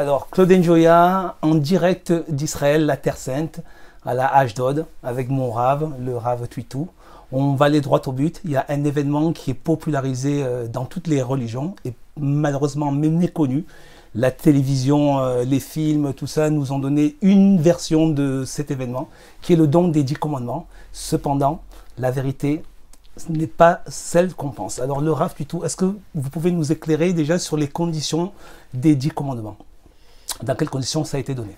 Alors, Claude Njoya, en direct d'Israël, la Terre Sainte, à la Ashdod, avec mon Rav, le Rav Twitou. On va aller droit au but. Il y a un événement qui est popularisé euh, dans toutes les religions et malheureusement même méconnu. La télévision, euh, les films, tout ça nous ont donné une version de cet événement qui est le don des dix commandements. Cependant, la vérité n'est pas celle qu'on pense. Alors le Rav Twitou, est-ce que vous pouvez nous éclairer déjà sur les conditions des dix commandements? Dans quelles conditions ça a été donné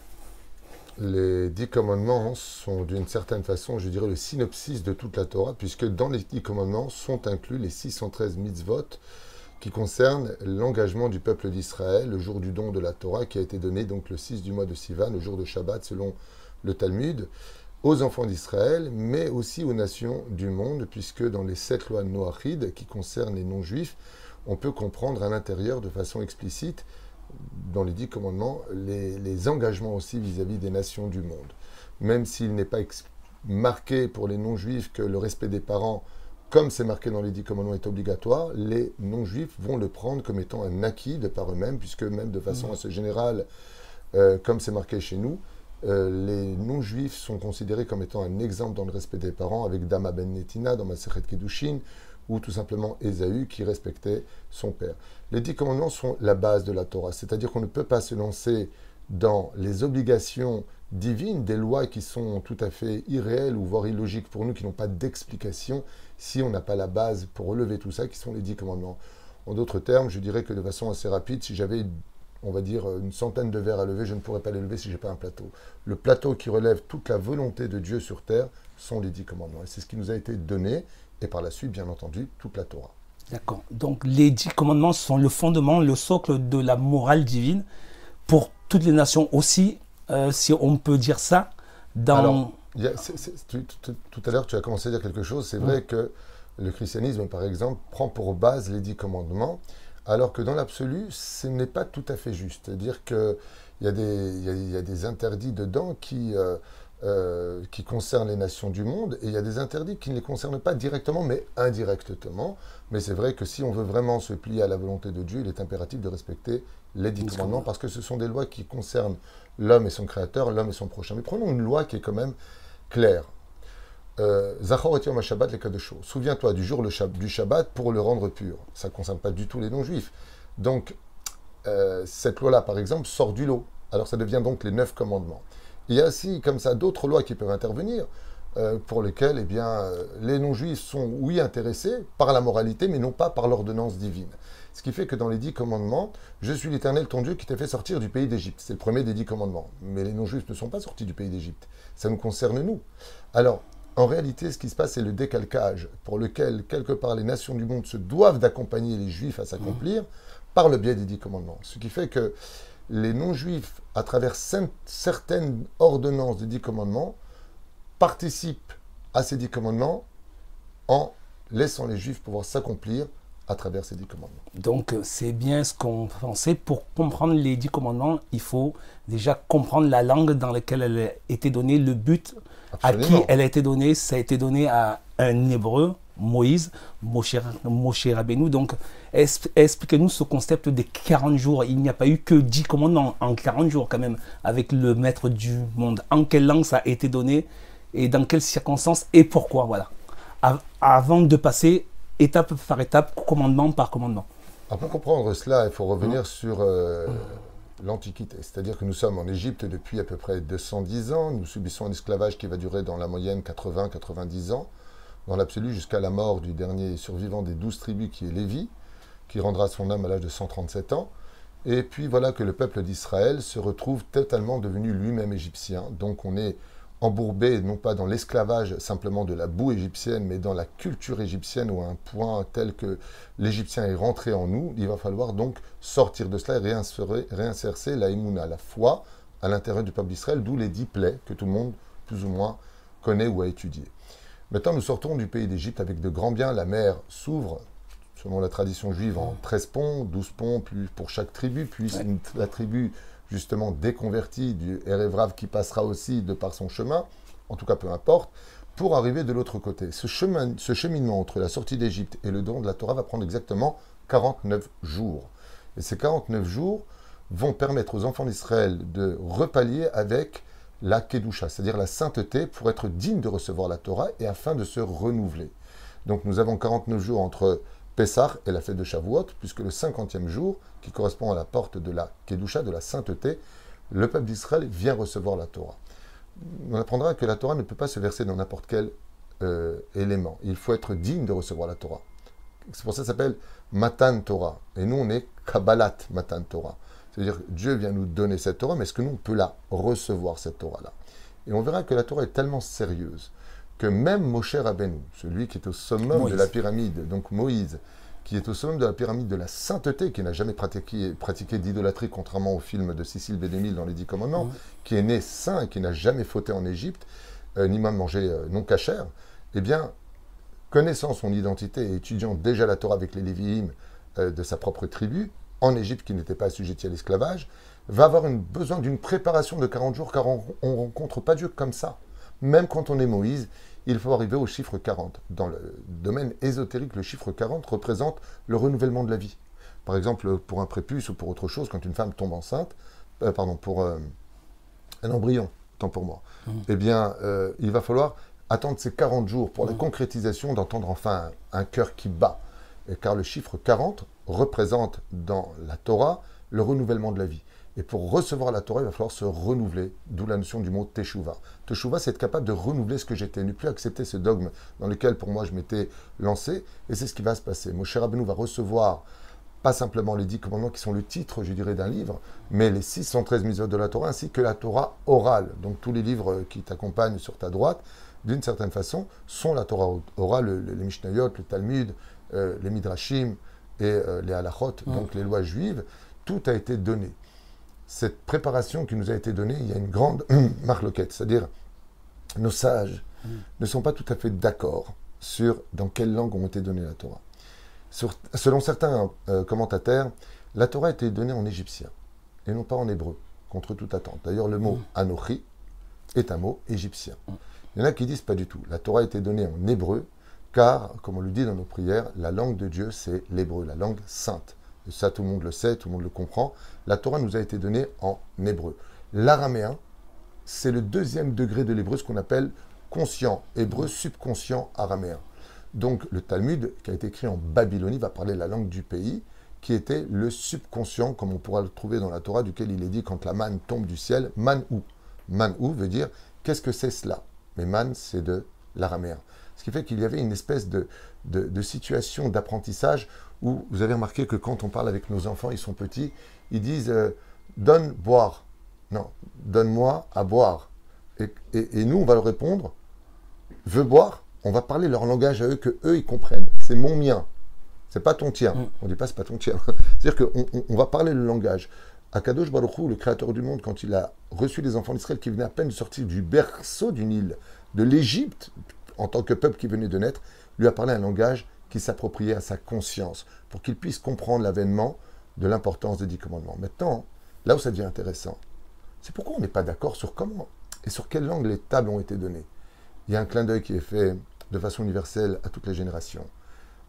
les dix commandements sont d'une certaine façon, je dirais, le synopsis de toute la Torah, puisque dans les dix commandements sont inclus les 613 mitzvot qui concernent l'engagement du peuple d'Israël le jour du don de la Torah qui a été donné donc le 6 du mois de Sivan, le jour de Shabbat selon le Talmud, aux enfants d'Israël, mais aussi aux nations du monde, puisque dans les sept lois noachides qui concernent les non-juifs, on peut comprendre à l'intérieur de façon explicite dans les dix commandements, les, engagements aussi vis-à-vis des nations du monde. Même s'il n'est pas marqué pour les non-juifs que le respect des parents, comme c'est marqué dans les dix commandements, est obligatoire, les non-juifs vont le prendre comme étant un acquis de par eux-mêmes, puisque même de façon mmh. assez générale, euh, comme c'est marqué chez nous, euh, les non-juifs sont considérés comme étant un exemple dans le respect des parents, avec Dama ben Netina dans Maseret Kedushin, ou tout simplement Ésaü qui respectait son père. Les dix commandements sont la base de la Torah, c'est-à-dire qu'on ne peut pas se lancer dans les obligations divines, des lois qui sont tout à fait irréelles ou voire illogiques pour nous, qui n'ont pas d'explication, si on n'a pas la base pour relever tout ça, qui sont les dix commandements. En d'autres termes, je dirais que de façon assez rapide, si j'avais, on va dire, une centaine de verres à lever, je ne pourrais pas les lever si je n'ai pas un plateau. Le plateau qui relève toute la volonté de Dieu sur terre sont les dix commandements. Et c'est ce qui nous a été donné et par la suite, bien entendu, toute la Torah. D'accord. Donc les dix commandements sont le fondement, le socle de la morale divine pour toutes les nations aussi, euh, si on peut dire ça. Dans... Alors, tout à l'heure, tu as commencé à dire quelque chose. C'est vrai que le christianisme, par exemple, prend pour base les dix commandements, alors que dans l'absolu, ce n'est pas tout à fait juste. C'est-à-dire qu'il y, y, a des interdits dedans qui... Euh, euh, qui concernent les nations du monde, et il y a des interdits qui ne les concernent pas directement, mais indirectement. Mais c'est vrai que si on veut vraiment se plier à la volonté de Dieu, il est impératif de respecter les dix commandements, parce que ce sont des lois qui concernent l'homme et son créateur, l'homme et son prochain. Mais prenons une loi qui est quand même claire. Euh, Zachor et Shabbat les cas de chaud. Souviens-toi du jour du Shabbat pour le rendre pur. Ça ne concerne pas du tout les non-juifs. Donc, euh, cette loi-là, par exemple, sort du lot. Alors ça devient donc les neuf commandements. Il y a aussi, comme ça, d'autres lois qui peuvent intervenir, euh, pour lesquelles eh bien, euh, les non-juifs sont, oui, intéressés par la moralité, mais non pas par l'ordonnance divine. Ce qui fait que dans les dix commandements, je suis l'Éternel ton Dieu qui t'a fait sortir du pays d'Égypte. C'est le premier des dix commandements. Mais les non-juifs ne sont pas sortis du pays d'Égypte. Ça nous concerne nous. Alors, en réalité, ce qui se passe, c'est le décalcage pour lequel, quelque part, les nations du monde se doivent d'accompagner les juifs à s'accomplir par le biais des dix commandements. Ce qui fait que les non-juifs, à travers certaines ordonnances des dix commandements, participent à ces dix commandements en laissant les juifs pouvoir s'accomplir à travers ces dix commandements. Donc c'est bien ce qu'on pensait. Pour comprendre les dix commandements, il faut déjà comprendre la langue dans laquelle elle a été donnée, le but à qui elle a été donnée. Ça a été donné à un hébreu, Moïse, Moshe, Moshe Rabbeinu. Donc, expliquez-nous ce concept des 40 jours. Il n'y a pas eu que 10 commandements en 40 jours, quand même, avec le maître du monde. En quelle langue ça a été donné et dans quelles circonstances et pourquoi, voilà. Avant de passer étape par étape, commandement par commandement. pour comprendre cela, il faut revenir hein sur euh, l'Antiquité. C'est-à-dire que nous sommes en Égypte depuis à peu près 210 ans. Nous subissons un esclavage qui va durer dans la moyenne 80-90 ans dans l'absolu jusqu'à la mort du dernier survivant des douze tribus qui est Lévi, qui rendra son âme à l'âge de 137 ans. Et puis voilà que le peuple d'Israël se retrouve totalement devenu lui-même égyptien. Donc on est embourbé non pas dans l'esclavage simplement de la boue égyptienne, mais dans la culture égyptienne ou à un point tel que l'Égyptien est rentré en nous. Il va falloir donc sortir de cela et réinsérer, la la foi, à l'intérieur du peuple d'Israël, d'où les dix plaies que tout le monde plus ou moins connaît ou a étudiées. Maintenant, nous sortons du pays d'Égypte avec de grands biens. La mer s'ouvre, selon la tradition juive, en 13 ponts, 12 ponts plus pour chaque tribu, puis la tribu justement déconvertie du Erevrav qui passera aussi de par son chemin, en tout cas peu importe, pour arriver de l'autre côté. Ce, chemin, ce cheminement entre la sortie d'Égypte et le don de la Torah va prendre exactement 49 jours. Et ces 49 jours vont permettre aux enfants d'Israël de repallier avec la Kedusha, c'est-à-dire la sainteté, pour être digne de recevoir la Torah et afin de se renouveler. Donc nous avons 49 jours entre Pessah et la fête de Shavuot, puisque le 50e jour, qui correspond à la porte de la Kedusha, de la sainteté, le peuple d'Israël vient recevoir la Torah. On apprendra que la Torah ne peut pas se verser dans n'importe quel euh, élément. Il faut être digne de recevoir la Torah. C'est pour ça que ça s'appelle Matan Torah. Et nous, on est Kabbalat Matan Torah. C'est-à-dire que Dieu vient nous donner cette Torah, mais est-ce que nous, on peut la recevoir, cette Torah-là? Et on verra que la Torah est tellement sérieuse que même Moshe Rabbeinu, celui qui est au summum de la pyramide, donc Moïse, qui est au sommet de la pyramide de la sainteté, qui n'a jamais pratiqué, pratiqué d'idolâtrie, contrairement au film de Cécile B2000 dans les Dix Commandements, qui est né saint, qui n'a jamais fauté en Égypte, euh, ni même mangé euh, non cachère, eh bien, connaissant son identité et étudiant déjà la Torah avec les Lévi'im euh, de sa propre tribu, en Égypte qui n'était pas assujetti à l'esclavage, va avoir une, besoin d'une préparation de 40 jours, car on ne rencontre pas Dieu comme ça. Même quand on est Moïse, il faut arriver au chiffre 40. Dans le domaine ésotérique, le chiffre 40 représente le renouvellement de la vie. Par exemple, pour un prépuce ou pour autre chose, quand une femme tombe enceinte, euh, pardon, pour euh, un embryon, tant pour moi, mmh. eh bien, euh, il va falloir attendre ces 40 jours pour la mmh. concrétisation d'entendre enfin un, cœur qui bat. Et car le chiffre 40 représente dans la Torah le renouvellement de la vie. Et pour recevoir la Torah, il va falloir se renouveler, d'où la notion du mot Teshuvah. Teshuvah, c'est être capable de renouveler ce que j'étais, ne plus accepter ce dogme dans lequel pour moi je m'étais lancé, et c'est ce qui va se passer. Moshe Rabbeinu va recevoir pas simplement les dix commandements qui sont le titre, je dirais, d'un livre, mais les 613 mises de la Torah, ainsi que la Torah orale. Donc tous les livres qui t'accompagnent sur ta droite, d'une certaine façon, sont la Torah orale, les Mishnayot, le Talmud, euh, les Midrashim et euh, les Halachot, donc les lois juives, tout a été donné cette préparation qui nous a été donnée, il y a une grande marloquette. C'est-à-dire, nos sages mm. ne sont pas tout à fait d'accord sur dans quelle langue ont été données la Torah. selon certains euh, commentateurs, la Torah a été donnée en égyptien et non pas en hébreu, contre toute attente. D'ailleurs, le mot mm. Anochi est un mot égyptien. Mm. Il y en a qui disent pas du tout. La Torah a été donnée en hébreu, car, comme on le dit dans nos prières, la langue de Dieu, c'est l'hébreu, la langue sainte ça tout le monde le sait, tout le monde le comprend, la Torah nous a été donnée en hébreu. L'araméen, c'est le deuxième degré de l'hébreu, ce qu'on appelle conscient, hébreu subconscient araméen. Donc le Talmud, qui a été écrit en Babylonie, va parler la langue du pays, qui était le subconscient, comme on pourra le trouver dans la Torah, duquel il est dit quand la manne tombe du ciel, man ou. Man ou veut dire qu'est-ce que c'est cela? Mais man, c'est de l'araméen. Ce qui fait qu'il y avait une espèce de, de situation d'apprentissage où vous avez remarqué que quand on parle avec nos enfants, ils sont petits, ils disent euh, donne boire. Non, donne-moi à boire. Et, nous, on va leur répondre veux boire? On va parler leur langage à eux que eux ils comprennent. C'est mon mien. C'est pas ton tien. Mm. On dit pas c'est pas ton tien. C'est-à-dire qu'on on, va parler le langage. Akadosh Baruch le créateur du monde, quand il a reçu les enfants d'Israël qui venaient à peine de sortir du berceau d'une île, de l'Égypte, en tant que peuple qui venait de naître, lui a parlé un langage qui s'appropriait à sa conscience, pour qu'il puisse comprendre l'avènement de l'importance des dix commandements. Maintenant, là où ça devient intéressant, c'est pourquoi on n'est pas d'accord sur comment et sur quelle langue les tables ont été données. Il y a un clin d'œil qui est fait de façon universelle à toutes les générations.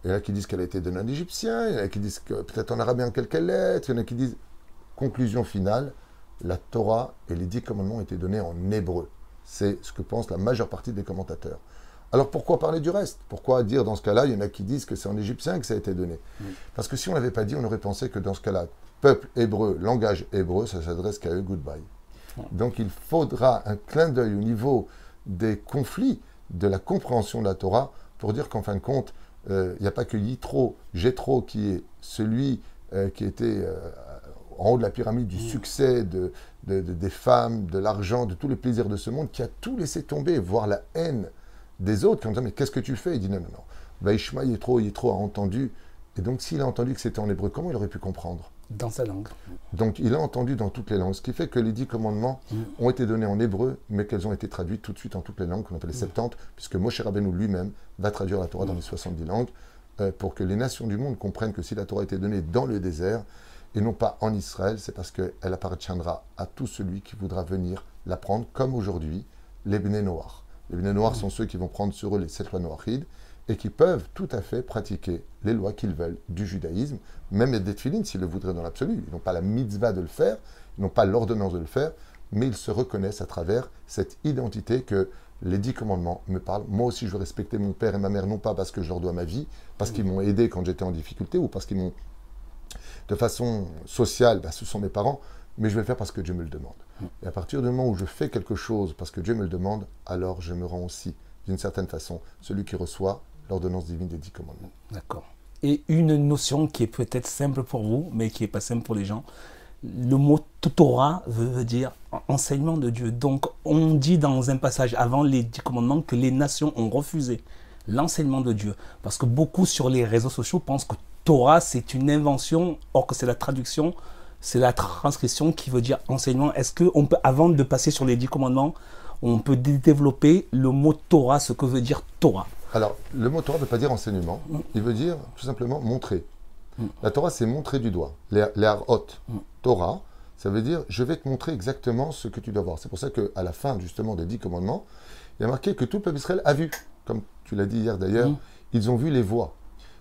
Il y en a qui disent qu'elle a été donnée en égyptien, il y en a qui disent peut-être en arabien quelques lettres, il y en a qui disent, conclusion finale, la Torah et les dix commandements ont été donnés en hébreu. C'est ce que pense la majeure partie des commentateurs. Alors pourquoi parler du reste? Pourquoi dire dans ce cas-là, il y en a qui disent que c'est en égyptien que ça a été donné? Parce que si on ne l'avait pas dit, on aurait pensé que dans ce cas-là, peuple hébreu, langage hébreu, ça s'adresse qu'à eux, goodbye. Donc il faudra un clin d'œil au niveau des conflits, de la compréhension de la Torah, pour dire qu'en fin de compte, euh, il n'y a pas que Yitro, Jétro, qui est celui euh, qui était euh, en haut de la pyramide du succès de, des femmes, de l'argent, de tous les plaisirs de ce monde, qui a tout laissé tomber, voire la haine des autres qui ont dit Mais qu'est-ce que tu fais? Il dit Non, non, non. Vaishma, Yitro, Yitro a entendu. Et donc, s'il a entendu que c'était en hébreu, comment il aurait pu comprendre? Dans sa langue. Donc, il a entendu dans toutes les langues. Ce qui fait que les dix commandements mm. ont été donnés en hébreu, mais qu'elles ont été traduites tout de suite en toutes les langues, qu'on appelle les 70, mm. puisque Moshe Rabbeinu lui-même va traduire la Torah dans mm. les 70 langues, euh, pour que les nations du monde comprennent que si la Torah a été donnée dans le désert, et non pas en Israël, c'est parce qu'elle appartiendra à tout celui qui voudra venir la prendre, comme aujourd'hui les Bnei Noirs. Les Bnei Noirs sont ceux qui vont prendre sur eux les sept lois noachides et qui peuvent tout à fait pratiquer les lois qu'ils veulent du judaïsme, même les défilines s'ils le voudraient dans l'absolu. Ils n'ont pas la mitzvah de le faire, ils n'ont pas l'ordonnance de le faire, mais ils se reconnaissent à travers cette identité que les dix commandements me parlent. Moi aussi, je veux respecter mon père et ma mère, non pas parce que je leur dois ma vie, parce qu'ils m'ont aidé quand j'étais en difficulté ou parce qu'ils m'ont, de façon sociale, bah, ce sont mes parents, mais je vais le faire parce que Dieu me le demande. Et à partir du moment où je fais quelque chose parce que Dieu me le demande, alors je me rends aussi, d'une certaine façon, celui qui reçoit l'ordonnance divine des dix commandements. D'accord. Et une notion qui est peut-être simple pour vous, mais qui n'est pas simple pour les gens. Le mot Torah veut dire enseignement de Dieu. Donc, on dit dans un passage avant les dix commandements que les nations ont refusé l'enseignement de Dieu. Parce que beaucoup sur les réseaux sociaux pensent que Torah, c'est une invention, or que c'est la traduction, c'est la transcription qui veut dire enseignement. Est-ce qu'on peut, avant de passer sur les dix commandements, on peut développer le mot Torah, ce que veut dire Torah? Alors, le mot Torah ne veut pas dire enseignement, il veut dire tout simplement montrer. La Torah, c'est montrer du doigt. Les, les harot, Torah, ça veut dire je vais te montrer exactement ce que tu dois voir. C'est pour ça qu'à la fin, justement, des dix commandements, il y a marqué que tout le peuple d'Israël a vu, comme tu l'as dit hier d'ailleurs, ils ont vu les voies.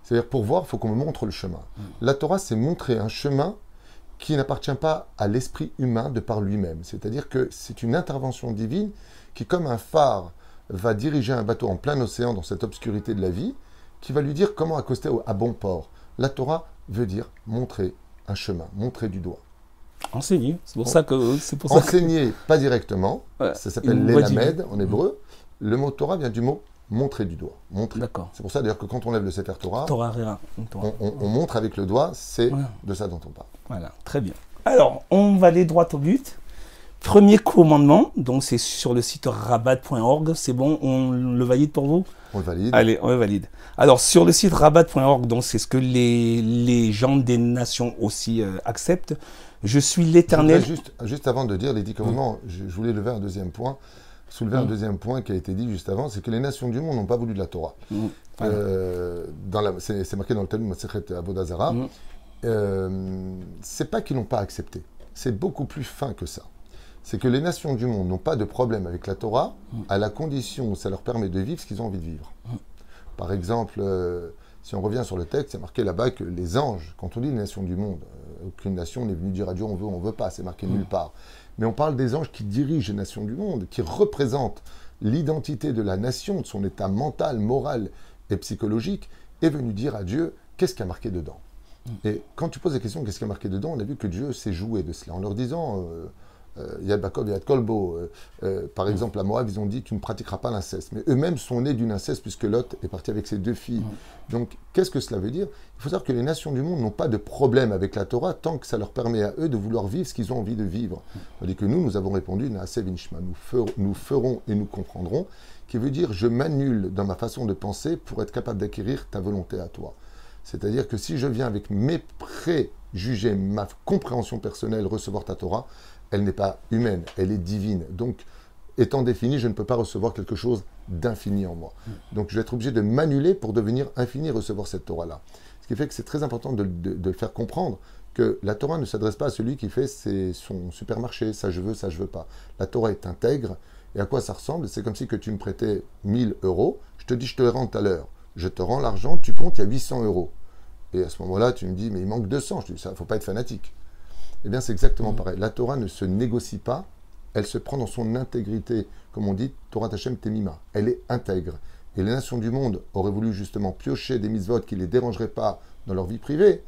C'est-à-dire, pour voir, il faut qu'on me montre le chemin. La Torah, c'est montrer un chemin qui n'appartient pas à l'esprit humain de par lui-même. C'est-à-dire que c'est une intervention divine qui, comme un phare, va diriger un bateau en plein océan dans cette obscurité de la vie, qui va lui dire comment accoster à bon port. La Torah veut dire montrer un chemin, montrer du doigt. Enseigner, c'est pour ça que c'est pour Enseigner, pas directement, ça s'appelle l'elamed en hébreu. Le mot Torah vient du mot montrer du doigt. Montrer. D'accord. C'est pour ça d'ailleurs que quand on lève le Sefer Torah, Torah, on, on, montre avec le doigt, c'est de ça dont on parle. Voilà, très bien. Alors, on va aller droit au but. Premier commandement, donc c'est sur le site rabat.org. C'est bon, on le valide pour vous? On le valide. Allez, on le valide. Alors, sur le site rabat.org, donc c'est ce que les, les, gens des nations aussi euh, acceptent. Je suis l'éternel. Juste, juste avant de dire les dix commandements, je, voulais lever un deuxième point, soulever un deuxième point qui a été dit juste avant c'est que les nations du monde n'ont pas voulu de la Torah. Euh, c'est marqué dans le Talmud Masechet Abodazara. Mm. Euh, c'est pas qu'ils n'ont pas accepté, c'est beaucoup plus fin que ça c'est que les nations du monde n'ont pas de problème avec la Torah à la condition où ça leur permet de vivre ce qu'ils ont envie de vivre. Par exemple, euh, si on revient sur le texte, c'est marqué là-bas que les anges, quand on dit les nations du monde, euh, aucune nation n'est venue dire à Dieu on veut, on veut pas, c'est marqué nulle part. Mais on parle des anges qui dirigent les nations du monde, qui représentent l'identité de la nation, de son état mental, moral et psychologique, est venu dire à Dieu qu'est-ce qui a marqué dedans? Et quand tu poses la question qu'est-ce qui a marqué dedans, on a vu que Dieu s'est joué de cela en leur disant euh, Yad Bakob, Yad Kolbo. Euh, euh, par exemple, à Moab, ils ont dit Tu ne pratiqueras pas l'inceste. Mais eux-mêmes sont nés d'une inceste puisque Lot est parti avec ses deux filles. Donc, qu'est-ce que cela veut dire? Il faut savoir que les nations du monde n'ont pas de problème avec la Torah tant que ça leur permet à eux de vouloir vivre ce qu'ils ont envie de vivre. Tandis que nous, nous avons répondu nous, nous ferons et nous comprendrons, qui veut dire Je m'annule dans ma façon de penser pour être capable d'acquérir ta volonté à toi. C'est-à-dire que si je viens avec mes préjugés, ma compréhension personnelle, recevoir ta Torah, elle n'est pas humaine, elle est divine. Donc, étant définie, je ne peux pas recevoir quelque chose d'infini en moi. Donc, je vais être obligé de m'annuler pour devenir infini et recevoir cette Torah-là. Ce qui fait que c'est très important de, de, faire comprendre que la Torah ne s'adresse pas à celui qui fait son supermarché, ça je veux, ça je veux pas. La Torah est intègre. Et à quoi ça ressemble? C'est comme si que tu me prêtais 1000 euros, je te dis je te rends à l'heure. Je te rends l'argent, tu comptes, il y a 800 euros. Et à ce moment-là, tu me dis, mais il manque 200. Je te dis, ça, il ne faut pas être fanatique. Eh bien, c'est exactement mm. pareil. La Torah ne se négocie pas, elle se prend dans son intégrité. Comme on dit, Torah Tachem Temima. Elle est intègre. Et les nations du monde auraient voulu justement piocher des mitzvot qui ne les dérangeraient pas dans leur vie privée,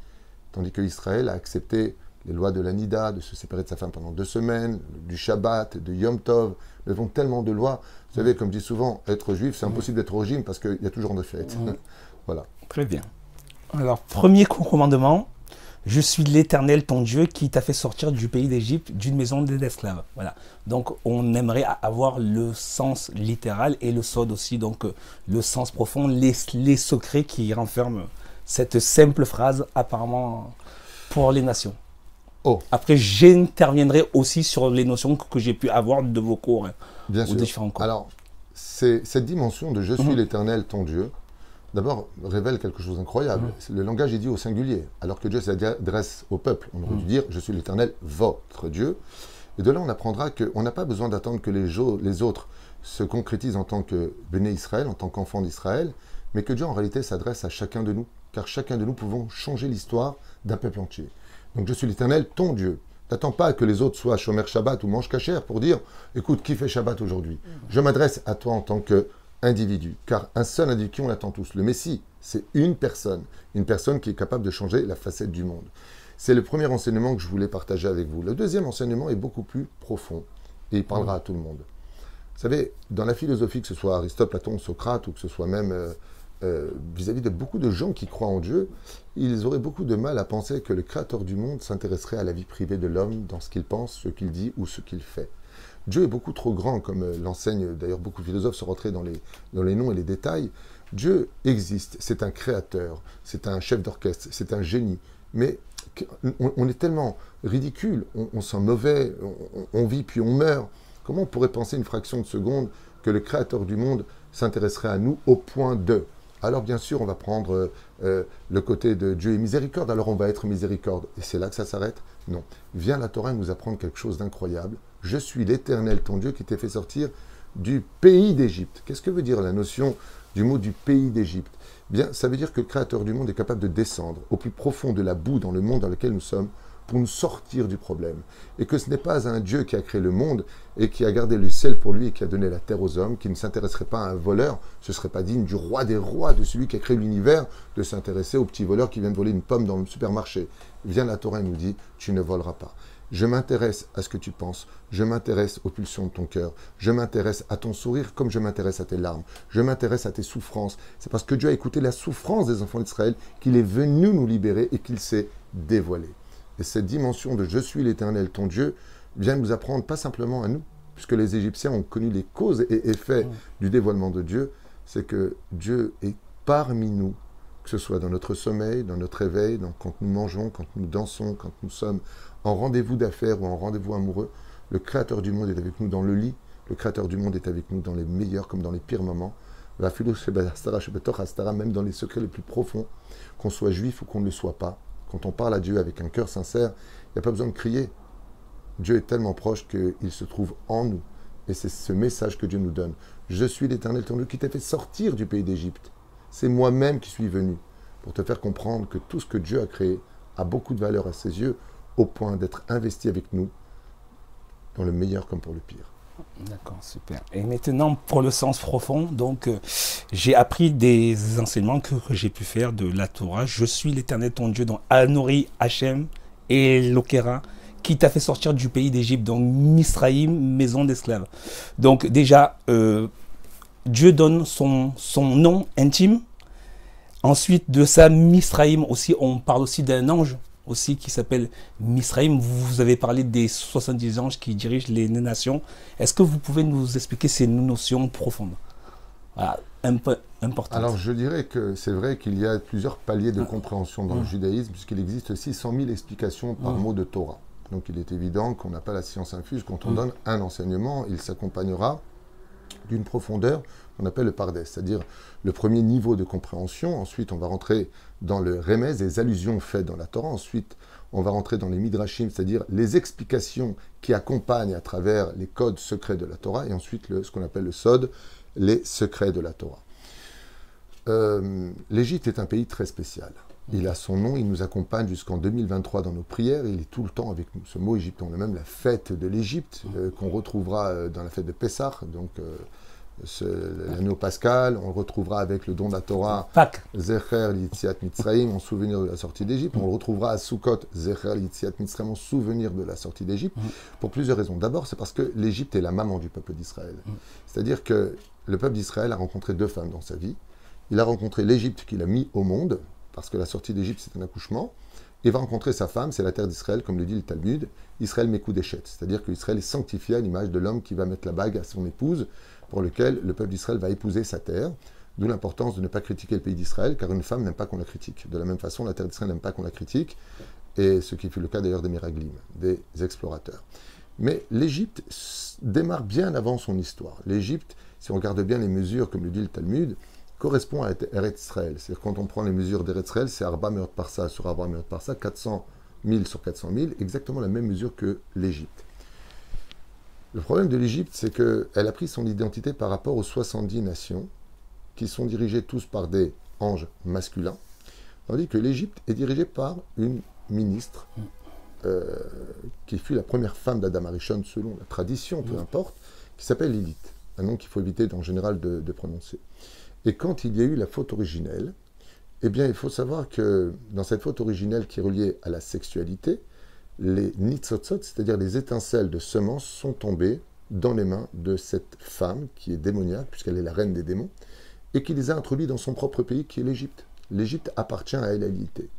tandis que Israël a accepté les lois de l'Anida, de se séparer de sa femme pendant deux semaines, du Shabbat, de Yom Tov. Nous avons tellement de lois. Vous savez, comme je dis souvent, être juif, c'est impossible d'être au régime parce qu'il y a toujours des fêtes. Mm. voilà. Très bien. Alors, premier commandement, je suis l'Éternel, ton Dieu, qui t'a fait sortir du pays d'Égypte, d'une maison d'esclaves. Voilà. Donc, on aimerait avoir le sens littéral et le sod aussi, donc euh, le sens profond, les, les secrets qui renferment cette simple phrase, apparemment pour les nations. Oh. Après, j'interviendrai aussi sur les notions que, j'ai pu avoir de vos cours. Bien sûr. Différents cours. Alors, c'est cette dimension de je suis mhm. l'Éternel, ton Dieu d'abord, révèle quelque chose d'incroyable. Le langage est dit au singulier, alors que Dieu s'adresse au peuple. On aurait dû dire Je suis l'Éternel, votre Dieu. Et de là, on apprendra qu'on n'a pas besoin d'attendre que les, les, autres se concrétisent en tant que béné Israël, en tant qu'enfant d'Israël, mais que Dieu en réalité s'adresse à chacun de nous, car chacun de nous pouvons changer l'histoire d'un peuple entier. Donc je suis l'Éternel, ton Dieu. N'attends pas que les autres soient Shomer Shabbat ou mangent cachère pour dire, écoute, qui fait Shabbat aujourd'hui? Je m'adresse à toi en tant qu'individu, car un seul individu, on l'attend tous. Le Messie, c'est une personne, une personne qui est capable de changer la facette du monde. C'est le premier enseignement que je voulais partager avec vous. Le deuxième enseignement est beaucoup plus profond et il parlera à tout le monde. Vous savez, dans la philosophie, que ce soit Aristote, Platon, Socrate, ou que ce soit même euh, euh, vis-à-vis de beaucoup de gens qui croient en Dieu, ils auraient beaucoup de mal à penser que le Créateur du monde s'intéresserait à la vie privée de l'homme dans ce qu'il pense, ce qu'il dit ou ce qu'il fait. Dieu est beaucoup trop grand, comme euh, l'enseigne d'ailleurs beaucoup de philosophes se rentrer dans les, noms et les détails. Dieu existe, c'est un créateur, c'est un chef d'orchestre, c'est un génie. Mais on, est tellement ridicule, on, sent mauvais, on, vit puis on meurt. Comment on pourrait penser une fraction de seconde que le créateur du monde s'intéresserait à nous au point de? Alors bien sûr, on va prendre euh, le côté de Dieu et miséricorde, alors on va être miséricorde. Et c'est là que ça s'arrête? Non. Vient la Torah nous apprendre quelque chose d'incroyable. Je suis l'Éternel, ton Dieu, qui t'ai fait sortir du pays d'Égypte. Qu'est-ce que veut dire la notion du mot du pays d'Égypte? Bien, ça veut dire que le Créateur du monde est capable de descendre au plus profond de la boue dans le monde dans lequel nous sommes pour nous sortir du problème. Et que ce n'est pas un Dieu qui a créé le monde et qui a gardé le ciel pour lui et qui a donné la terre aux hommes, qui ne s'intéresserait pas à un voleur, ce serait pas digne du roi des rois, de celui qui a créé l'univers, de s'intéresser au petit voleur qui vient de voler une pomme dans le supermarché. Vient la Torah et nous dit, tu ne voleras pas. Je m'intéresse à ce que tu penses, je m'intéresse aux pulsions de ton cœur, je m'intéresse à ton sourire comme je m'intéresse à tes larmes, je m'intéresse à tes souffrances. C'est parce que Dieu a écouté la souffrance des enfants d'Israël qu'il est venu nous libérer et qu'il s'est dévoilé. Et cette dimension de je suis l'Éternel, ton Dieu, vient nous apprendre pas simplement à nous, puisque les Égyptiens ont connu les causes et effets du dévoilement de Dieu, c'est que Dieu est parmi nous, que ce soit dans notre sommeil, dans notre éveil, quand nous mangeons, quand nous dansons, quand nous sommes en rendez-vous d'affaires ou en rendez-vous amoureux. Le Créateur du monde est avec nous dans le lit, le Créateur du monde est avec nous dans les meilleurs comme dans les pires moments. La même dans les secrets les plus profonds, qu'on soit juif ou qu'on ne le soit pas, quand on parle à Dieu avec un cœur sincère, il n'y a pas besoin de crier. Dieu est tellement proche qu'il se trouve en nous. Et c'est ce message que Dieu nous donne. Je suis l'Éternel ton Dieu qui t'a fait sortir du pays d'Égypte. C'est moi-même qui suis venu pour te faire comprendre que tout ce que Dieu a créé a beaucoup de valeur à ses yeux, au point d'être investi avec nous, dans le meilleur comme pour le pire. D'accord, super. Et maintenant, pour le sens profond, donc, euh, j'ai appris des enseignements que, j'ai pu faire de la Torah. Je suis l'éternel ton Dieu, donc Anori, Hachem et Lokera, qui t'a fait sortir du pays d'Égypte, donc Misraïm, maison d'esclaves. Donc, déjà, euh, Dieu donne son, son nom intime. Ensuite de ça, Misraïm aussi, on parle aussi d'un ange aussi qui s'appelle Misraïm. Vous avez parlé des 70 anges qui dirigent les nations. Est-ce que vous pouvez nous expliquer ces notions profondes? Un peu importantes. Alors je dirais que c'est vrai qu'il y a plusieurs paliers de compréhension dans le judaïsme, puisqu'il existe 600 000 explications par mot de Torah. Donc il est évident qu'on n'a pas la science infuse. Quand on donne un enseignement, il s'accompagnera d'une profondeur qu'on appelle le pardes, c'est-à-dire le premier niveau de compréhension. Ensuite, on va rentrer dans le remez, les allusions faites dans la Torah. Ensuite, on va rentrer dans les midrashim, c'est-à-dire les explications qui accompagnent à travers les codes secrets de la Torah. Et ensuite, ce qu'on appelle le sod, les secrets de la Torah. Euh, L'Égypte est un pays très spécial. Il a son nom, il nous accompagne jusqu'en 2023 dans nos prières, il est tout le temps avec nous. Ce mot Égypte, on a même la fête de l'Égypte euh, qu'on retrouvera euh, dans la fête de Pessah, donc l'anneau pascal, on le retrouvera avec le don de la Torah, Zecher Litziat Mitzrayim, en souvenir de la sortie d'Égypte. On le retrouvera à Sukkot, Zecher Litziat Mitzrayim, en souvenir de la sortie d'Égypte, pour plusieurs raisons. D'abord, c'est parce que l'Égypte est la maman du peuple d'Israël. C'est-à-dire que le peuple d'Israël a rencontré deux femmes dans sa vie. Il a rencontré l'Égypte qu'il a mis au monde, parce que la sortie d'Égypte, c'est un accouchement. Il va rencontrer sa femme, c'est la terre d'Israël, comme le dit le Talmud. Israël d'échette, c'est-à-dire qu'Israël est sanctifié à l'image de l'homme qui va mettre la bague à son épouse pour lequel le peuple d'Israël va épouser sa terre. D'où l'importance de ne pas critiquer le pays d'Israël, car une femme n'aime pas qu'on la critique. De la même façon, la terre d'Israël n'aime pas qu'on la critique, et ce qui fut le cas d'ailleurs des Miraglim, des explorateurs. Mais l'Égypte démarre bien avant son histoire. L'Égypte, si on regarde bien les mesures, comme le dit le Talmud, correspond à Eretz Israël. C'est-à-dire quand on prend les mesures d'Eretz Israël, c'est Arba Meot Parsa sur Arba Meot Parsa, 400 000 sur 400 000, exactement la même mesure que l'Égypte. Le problème de l'Égypte, c'est qu'elle a pris son identité par rapport aux 70 nations qui sont dirigés tous par des anges masculins, tandis que l'Égypte est dirigée par une ministre euh, qui fut la première femme d'Adam Arishon selon la tradition, peu importe, qui s'appelle Lilith, un nom qu'il faut éviter en général de, de, prononcer. Et quand il y a eu la faute originelle, eh bien, il faut savoir que dans cette faute originelle qui est reliée à la sexualité, les nitzotzot, c'est-à-dire les étincelles de semences, sont tombées dans les mains de cette femme qui est démoniaque, puisqu'elle est la reine des démons, et qui les a introduits dans son propre pays, qui est l'Égypte. L'Égypte appartient à l'unité.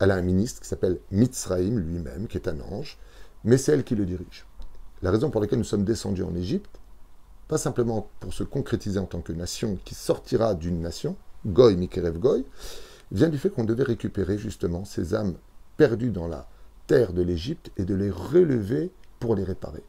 Elle a un ministre qui s'appelle Mitzraïm lui-même, qui est un ange, mais c'est elle qui le dirige. La raison pour laquelle nous sommes descendus en Égypte, pas simplement pour se concrétiser en tant que nation qui sortira d'une nation, Goy, Mikerev Goy, vient du fait qu'on devait récupérer justement ces âmes perdues dans la terre de l'Égypte et de les relever pour les réparer.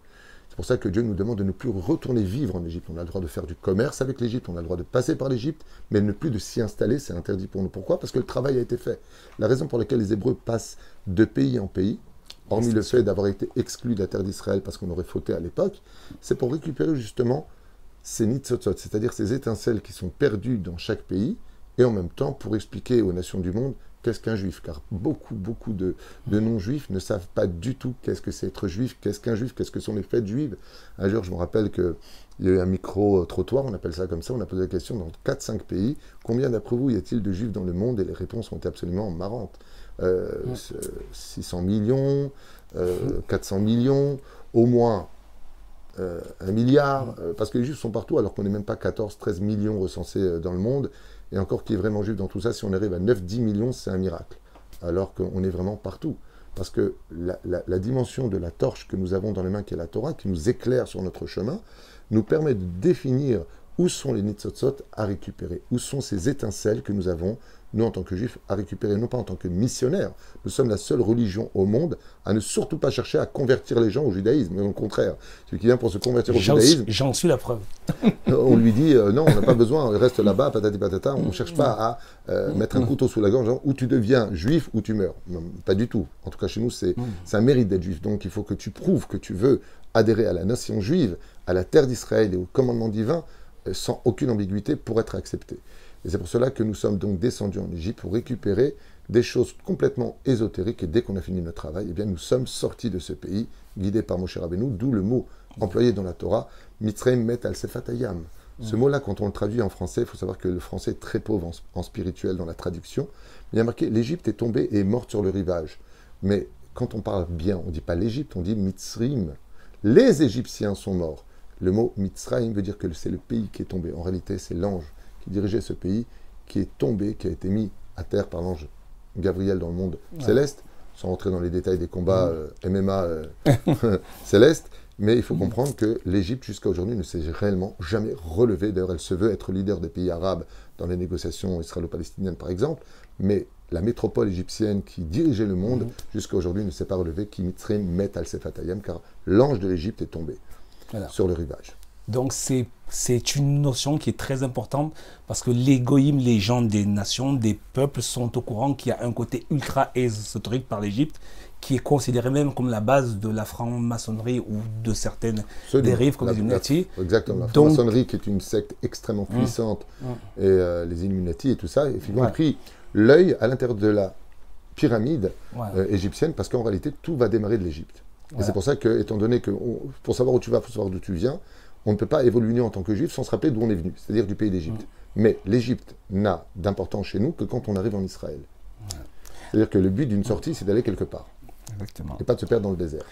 C'est pour ça que Dieu nous demande de ne plus retourner vivre en Égypte. On a le droit de faire du commerce avec l'Égypte, on a le droit de passer par l'Égypte, mais ne plus de s'y installer, c'est interdit pour nous. Pourquoi? Parce que le travail a été fait. La raison pour laquelle les Hébreux passent de pays en pays, hormis le fait d'avoir été exclus de la terre d'Israël parce qu'on aurait fauté à l'époque, c'est pour récupérer justement ces nitzotzot, c'est-à-dire ces étincelles qui sont perdues dans chaque pays, et en même temps pour expliquer aux nations du monde qu'est-ce qu'un juif Car beaucoup, beaucoup de, de non-juifs ne savent pas du tout qu'est-ce que c'est être juif, qu'est-ce qu'un juif, qu'est-ce que sont les fêtes juives. Un jour, je me rappelle qu'il y a eu un micro-trottoir, on appelle ça comme ça, on a posé la question dans 4-5 pays, combien d'après vous y a-t-il de juifs dans le monde? Et les réponses ont été absolument marrantes. Euh, 600 millions, euh, 400 millions, au moins euh, un milliard, euh, parce que les juifs sont partout, alors qu'on n'est même pas 14, 13 millions recensés euh, dans le monde. Et encore qui est vraiment juif dans tout ça, si on arrive à 9-10 millions, c'est un miracle. Alors qu'on est vraiment partout. Parce que la, la, la, dimension de la torche que nous avons dans les mains, qui est la Torah, qui nous éclaire sur notre chemin, nous permet de définir où sont les nitzotzot à récupérer, où sont ces étincelles que nous avons nous, en tant que juifs, à récupérer, non pas en tant que missionnaires. Nous sommes la seule religion au monde à ne surtout pas chercher à convertir les gens au judaïsme, mais au contraire. Celui qui vient pour se convertir au judaïsme. J'en suis la preuve. on lui dit euh, non, on n'a pas besoin, reste là-bas, patati patata. On ne cherche pas à euh, mettre un couteau sous la gorge, genre, ou tu deviens juif ou tu meurs. Non, pas du tout. En tout cas, chez nous, c'est un mérite d'être juif. Donc, il faut que tu prouves que tu veux adhérer à la nation juive, à la terre d'Israël et au commandement divin, euh, sans aucune ambiguïté pour être accepté. Et c'est pour cela que nous sommes donc descendus en Égypte pour récupérer des choses complètement ésotériques. Et dès qu'on a fini notre travail, eh bien, nous sommes sortis de ce pays, guidés par Moshe Rabbeinu, d'où le mot employé dans la Torah, Mitzrayim met al sefatayam. Ce mmh. mot-là, quand on le traduit en français, il faut savoir que le français est très pauvre en, en spirituel dans la traduction. Il y a marqué l'Égypte est tombée et est morte sur le rivage. Mais quand on parle bien, on ne dit pas l'Égypte, on dit Mitzrim. Les Égyptiens sont morts. Le mot Mitzrayim veut dire que c'est le pays qui est tombé. En réalité, c'est l'ange qui dirigeait ce pays, qui est tombé, qui a été mis à terre par l'ange Gabriel dans le monde ouais. céleste, sans rentrer dans les détails des combats mmh. euh, MMA euh, célestes. Mais il faut mmh. comprendre que l'Égypte, jusqu'à aujourd'hui, ne s'est réellement jamais relevée. D'ailleurs, elle se veut être leader des pays arabes dans les négociations israélo-palestiniennes, par exemple. Mais la métropole égyptienne qui dirigeait le monde, mmh. jusqu'à aujourd'hui, ne s'est pas relevée, qui met al sefatayam, car l'ange de l'Égypte est tombé voilà. sur le rivage. Donc c'est une notion qui est très importante parce que les goïms, les gens des nations, des peuples sont au courant qu'il y a un côté ultra ésotérique par l'Égypte qui est considéré même comme la base de la franc-maçonnerie ou de certaines dérives comme la, les Illuminati. Exactement, la franc-maçonnerie qui est une secte extrêmement puissante mmh, mmh. et euh, les Illuminati et tout ça, et finalement ouais. pris l'œil à l'intérieur de la pyramide euh, égyptienne parce qu'en réalité tout va démarrer de l'Égypte. Et c'est pour ça que, étant donné que on, pour savoir où tu vas, il faut savoir d'où tu viens, on ne peut pas évoluer en tant que juif sans se rappeler d'où on est venu, c'est-à-dire du pays d'Égypte. Mmh. Mais l'Égypte n'a d'importance chez nous que quand on arrive en Israël. Mmh. C'est-à-dire que le but d'une sortie, c'est d'aller quelque part. Exactement. Et pas de se perdre dans le désert.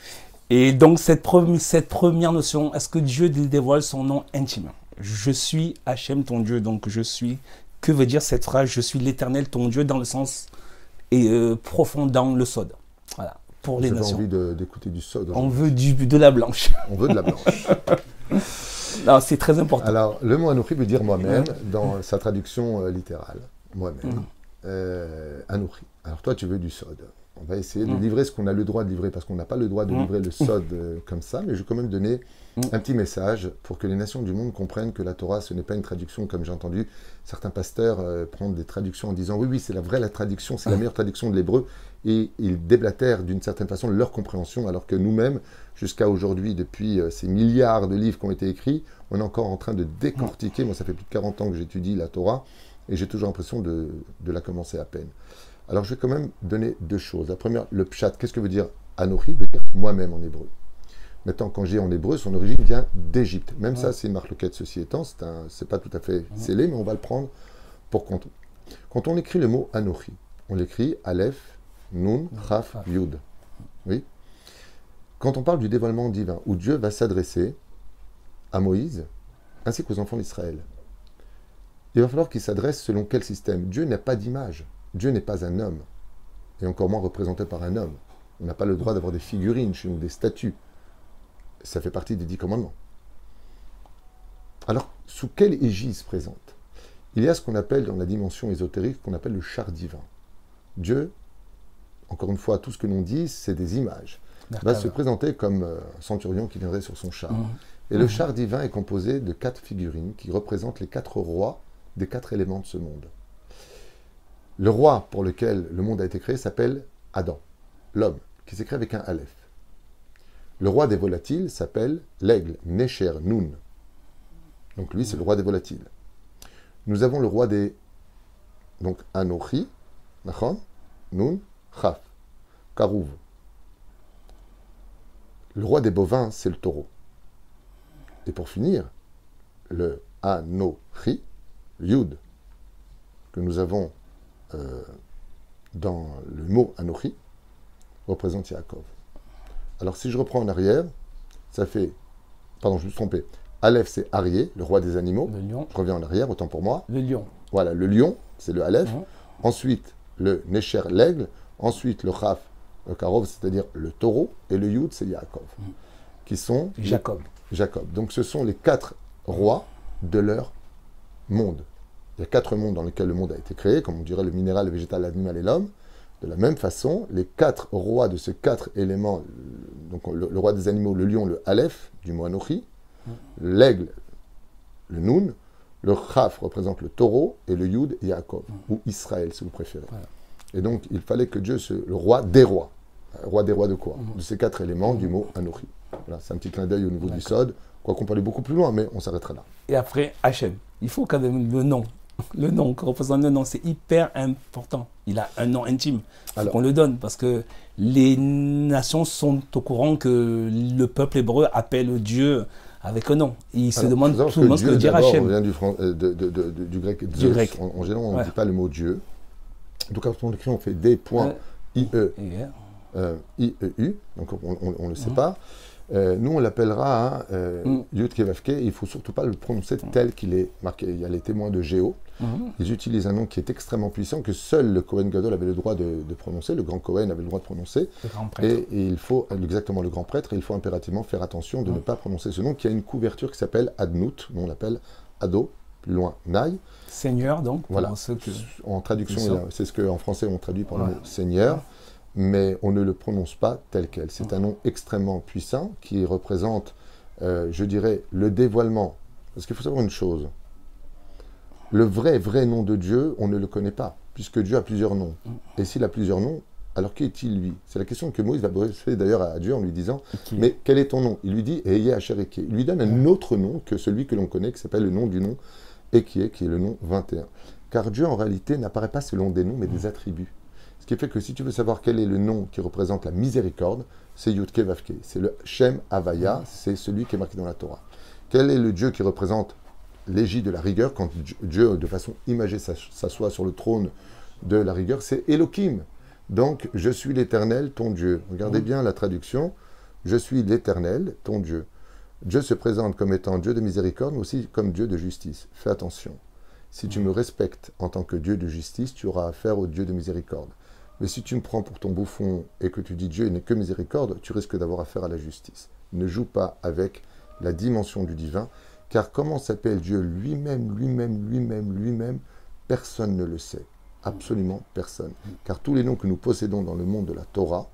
Et donc, cette, pre cette première notion, est-ce que Dieu dévoile son nom intime? Je suis Hachem, ton Dieu, donc je suis. Que veut dire cette phrase Je suis l'éternel, ton Dieu, dans le sens et, euh, profond dans le sod. Voilà. Pour les nations. envie d'écouter du sod. On veut du, de la blanche. On veut de la blanche. c'est très important. Alors, le mot Anouchi veut dire moi-même dans sa traduction euh, littérale. Moi-même. Mm. Euh. Alors, toi, tu veux du sod. on va essayer de Mm. livrer ce qu'on a le droit de livrer, parce qu'on n'a pas le droit de Mm. livrer le sod euh, comme ça, mais je vais quand même donner un petit message pour que les nations du monde comprennent que la Torah, ce n'est pas une traduction, comme j'ai entendu certains pasteurs euh, prendre des traductions en disant oui, oui, c'est la vraie la traduction, c'est la meilleure traduction de l'hébreu, et ils déblatèrent d'une certaine façon leur compréhension, alors que nous-mêmes, jusqu'à aujourd'hui, depuis euh, ces milliards de livres qui ont été écrits, on est encore en train de décortiquer. Moi, ça fait plus de 40 ans que j'étudie la Torah, et j'ai toujours l'impression de, de la commencer à peine. Alors, je vais quand même donner deux choses. La première, le pshat. Qu'est-ce que veut dire Anochi veut dire moi-même en hébreu. Maintenant, quand j'ai en hébreu, son origine vient d'Égypte. Même ça, c'est une marque loquette, ceci étant. C'est pas tout à fait scellé, mais on va le prendre pour compte. Quand on écrit le mot Anochi, on l'écrit Aleph, Nun, Chaf. Yud. Oui Quand on parle du dévoilement divin, où Dieu va s'adresser à Moïse, ainsi qu'aux enfants d'Israël, il va falloir qu'il s'adresse selon quel système Dieu n'a pas d'image. Dieu n'est pas un homme, et encore moins représenté par un homme. On n'a pas le droit d'avoir des figurines chez nous, des statues. Ça fait partie des dix commandements. Alors, sous quelle égide se présente? Il y a ce qu'on appelle dans la dimension ésotérique, qu'on appelle le char divin. Dieu, encore une fois, tout ce que l'on dit, c'est des images. Va se présenter comme euh, un centurion qui viendrait sur son char. Mhm. Et le char divin est composé de quatre figurines qui représentent les quatre rois des quatre éléments de ce monde. Le roi pour lequel le monde a été créé s'appelle Adam, l'homme, qui s'écrit avec un Aleph. Le roi des volatiles s'appelle l'aigle, Necher Nun. Donc lui, c'est le roi des volatiles. Nous avons le roi des. Donc Anochi, Nachon, Nun, Chaf, Karouv. Le roi des bovins, c'est le taureau. Et pour finir, le Anochi, Yud, que nous avons euh, dans le mot Anochi, représente Yaakov. Alors si je reprends en arrière, ça fait. Pardon, je me suis trompé. Aleph, c'est Arié, le roi des animaux. Le lion. Je reviens en arrière, autant pour moi. Le lion. Voilà, le lion, c'est le Aleph. Ensuite, le Necher, l'aigle. Ensuite, le Chaf, le Karov, c'est-à-dire le taureau. Et le Yud, c'est Yaakov. Qui sont Jacob. Jacob. Donc ce sont les quatre rois de leur monde. Il y a quatre mondes dans lesquels le monde a été créé, comme on dirait le minéral, le végétal, l'animal et l'homme. De la même façon, les quatre rois de ces quatre éléments, donc le, le roi des animaux, le lion, le Aleph, du mot Anochi, l'aigle, le Nun, le Chaf représente le taureau, et le Yud, Yaakov, ou Israël si vous préférez. Voilà. Et donc il fallait que Dieu, se, le roi des rois, Euh, roi des rois de quoi De ces quatre éléments du mot Anochi. Voilà, c'est un petit clin d'œil au niveau du Sod, quoi qu'on peut aller beaucoup plus loin, mais on s'arrêtera là. Et après, Hachem. Il faut quand même le nom. Le nom, que représente le nom, c'est hyper important. Il a un nom intime. Alors- qu'on le donne parce que les nations sont au courant que le peuple hébreu appelle Dieu avec un nom. Il se demande tout le monde ce que dire Hachem. vient du, fran- euh, de- de- de- de- du grec Zeus. grec. En, en général, on ne Ouais. dit pas le mot Dieu. Donc quand on écrit, on fait des points Ouais. I-E, Et, euh, euh, I-E-U, donc on ne le sait pas. Euh, nous, on l'appellera hein, euh, Mm. Yud Kevavke. Il ne faut surtout pas le prononcer tel qu'il est marqué. Il y a les témoins de Géo. mhm. Ils utilisent un nom qui est extrêmement puissant, que seul le Cohen Gadol avait le droit de, de prononcer, le grand Cohen avait le droit de prononcer. Le grand prêtre. Et, et il faut, exactement le grand prêtre, et il faut impérativement faire attention de ne pas prononcer ce nom, qui a une couverture qui s'appelle Adnout, nous on l'appelle Ado, loin Naï. Seigneur, donc, Voilà. ceux que... En traduction, c'est ce qu'en français on traduit par le mot Seigneur, mais on ne le prononce pas tel quel. C'est un nom extrêmement puissant qui représente, euh, je dirais, le dévoilement. Parce qu'il faut savoir une chose. Le vrai, vrai nom de Dieu, on ne le connaît pas, puisque Dieu a plusieurs noms. Et s'il a plusieurs noms, alors qui est-il lui? C'est la question que Moïse va poser d'ailleurs à Dieu en lui disant Mais quel est ton nom? Il lui dit Eye Ashereke. Il lui donne un autre nom que celui que l'on connaît, qui s'appelle le nom du nom Ekie, qui est le nom 21. Car Dieu, en réalité, n'apparaît pas selon des noms, mais des attributs. Ce qui fait que si tu veux savoir quel est le nom qui représente la miséricorde, c'est Yudke Vavke. C'est le Shem Havaya, c'est celui qui est marqué dans la Torah. Quel est le Dieu qui représente l'égide de la rigueur, quand Dieu, de façon imagée, s'assoit sur le trône de la rigueur? C'est Elohim. Donc, je suis l'Éternel, ton Dieu. Regardez bien la traduction. Je suis l'Éternel, ton Dieu. Dieu se présente comme étant Dieu de miséricorde, mais aussi comme Dieu de justice. Fais attention. Si tu me respectes en tant que Dieu de justice, tu auras affaire au Dieu de miséricorde. Mais si tu me prends pour ton bouffon et que tu dis Dieu n'est que miséricorde, tu risques d'avoir affaire à la justice. Ne joue pas avec la dimension du divin, car comment s'appelle Dieu lui-même, lui-même, lui-même, lui-même, personne ne le sait. Absolument personne. Car tous les noms que nous possédons dans le monde de la Torah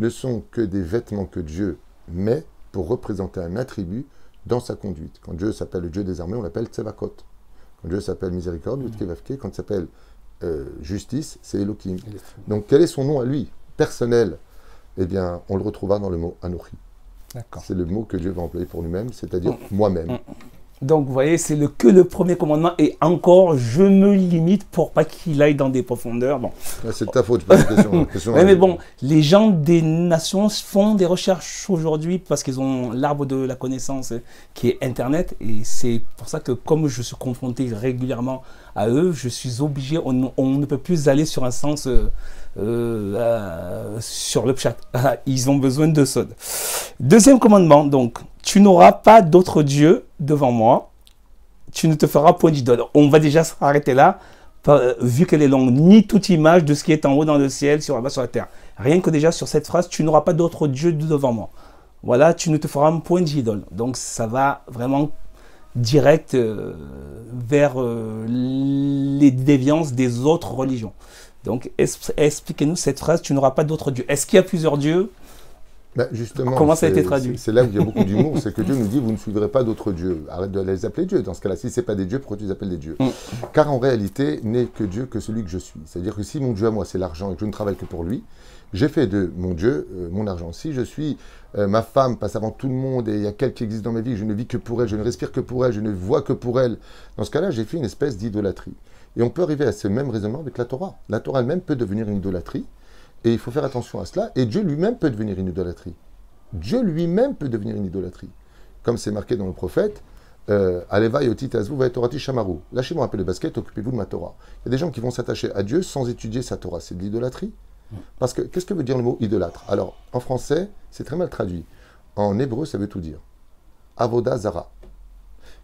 ne sont que des vêtements que Dieu met pour représenter un attribut dans sa conduite. Quand Dieu s'appelle le Dieu des armées, on l'appelle Tsevakot. Quand Dieu s'appelle miséricorde, quand il s'appelle euh, justice, c'est Elohim. Donc quel est son nom à lui Personnel. Eh bien, on le retrouvera dans le mot Anochi. C'est le mot que Dieu va employer pour lui-même, c'est-à-dire mm. moi-même. Donc, vous voyez, c'est le, que le premier commandement. Et encore, je me limite pour pas qu'il aille dans des profondeurs. Bon. Ah, c'est ta faute, pose une question. mais bon, les gens des nations font des recherches aujourd'hui parce qu'ils ont l'arbre de la connaissance qui est Internet. Et c'est pour ça que, comme je suis confronté régulièrement à eux, je suis obligé, on, ne peut plus aller sur un sens. Euh, euh, sur le chat. Ils ont besoin de ça. Deuxième commandement, donc, tu n'auras pas d'autre Dieu devant moi. Tu ne te feras point d'idole. On va déjà s'arrêter là, euh, vu qu'elle est longue. Ni toute image de ce qui est en haut dans le ciel, sur la bas sur la terre. Rien que déjà sur cette phrase, tu n'auras pas d'autre Dieu devant moi. Voilà, tu ne te feras point d'idole. Donc ça va vraiment direct euh, vers les déviances des autres religions. Donc, expliquez-nous cette phrase, tu n'auras pas d'autre Dieu. Est-ce qu'il y a plusieurs dieux? Ben, justement, Comment ça a été traduit? C'est là où il y a beaucoup d'humour, c'est que Dieu nous dit vous ne suivrez pas d'autres dieux. Arrête de les appeler dieux. Dans ce cas-là, si ce n'est pas des dieux, pourquoi tu les appelles des dieux? Mm. Car en réalité, n'est que Dieu que celui que je suis. C'est-à-dire que si mon Dieu à moi c'est l'argent et que je ne travaille que pour lui, j'ai fait de mon Dieu euh, mon argent. Si je suis euh, ma femme passe avant tout le monde et il y a qu'elle qui existe dans ma vie, je ne vis que pour elle, je ne respire que pour elle, je ne vois que pour elle. Dans ce cas-là, j'ai fait une espèce d'idolâtrie. Et on peut arriver à ce même raisonnement avec la Torah. La Torah elle-même peut devenir une idolâtrie, et il faut faire attention à cela. Et Dieu lui-même peut devenir une idolâtrie. Dieu lui-même peut devenir une idolâtrie. Comme c'est marqué dans le prophète, euh, shamaru. Lâchez-moi un peu le basket, occupez-vous de ma Torah. Il y a des gens qui vont s'attacher à Dieu sans étudier sa Torah. C'est de l'idolâtrie. Parce que qu'est-ce que veut dire le mot idolâtre? Alors, en français, c'est très mal traduit. En hébreu, ça veut tout dire. Avoda zara.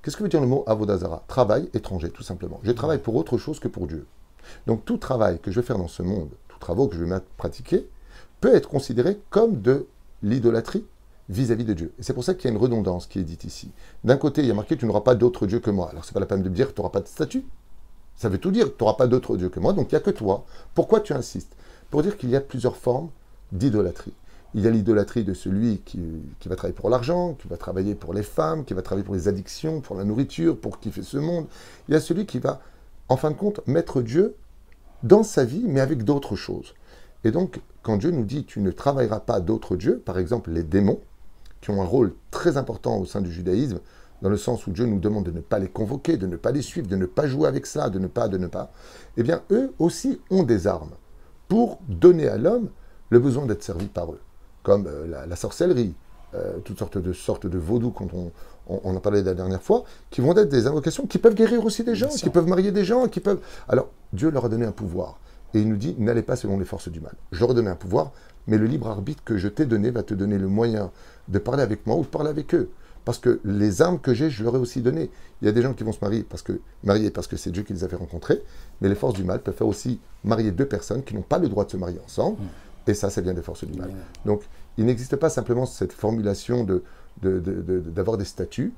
Qu'est-ce que veut dire le mot avodazara? Travail étranger, tout simplement. Je travaille pour autre chose que pour Dieu. Donc tout travail que je vais faire dans ce monde, tout travaux que je vais pratiquer, peut être considéré comme de l'idolâtrie vis-à-vis de Dieu. Et c'est pour ça qu'il y a une redondance qui est dite ici. D'un côté, il y a marqué tu n'auras pas d'autre Dieu que moi. Alors c'est pas la peine de me dire tu n'auras pas de statut. Ça veut tout dire, tu n'auras pas d'autre Dieu que moi, donc il n'y a que toi. Pourquoi tu insistes? Pour dire qu'il y a plusieurs formes d'idolâtrie. Il y a l'idolâtrie de celui qui, va travailler pour l'argent, qui va travailler pour les femmes, qui va travailler pour les addictions, pour la nourriture, pour kiffer ce monde. Il y a celui qui va, en fin de compte, mettre Dieu dans sa vie, mais avec d'autres choses. Et donc, quand Dieu nous dit tu ne travailleras pas d'autres dieux, par exemple les démons, qui ont un rôle très important au sein du judaïsme, dans le sens où Dieu nous demande de ne pas les convoquer, de ne pas les suivre, de ne pas jouer avec ça, de ne pas, de ne pas, eh bien, eux aussi ont des armes pour donner à l'homme le besoin d'être servi par eux comme euh, la, sorcellerie, euh, toutes sortes de sortes de vaudou, quand on, on, en parlait la dernière fois, qui vont être des invocations qui peuvent guérir aussi des gens, qui peuvent marier des gens, qui peuvent. Alors, Dieu leur a donné un pouvoir. Et il nous dit, n'allez pas selon les forces du mal. Je leur ai donné un pouvoir, mais le libre arbitre que je t'ai donné va te donner le moyen de parler avec moi ou de parler avec eux. Parce que les armes que j'ai, je leur ai aussi données. Il y a des gens qui vont se marier parce que, marier parce que c'est Dieu qui les a fait rencontrer, mais les forces du mal peuvent faire aussi marier deux personnes qui n'ont pas le droit de se marier ensemble. Mm. Et ça, ça vient des forces du mal. Donc, il n'existe pas simplement cette formulation de, d'avoir des statuts.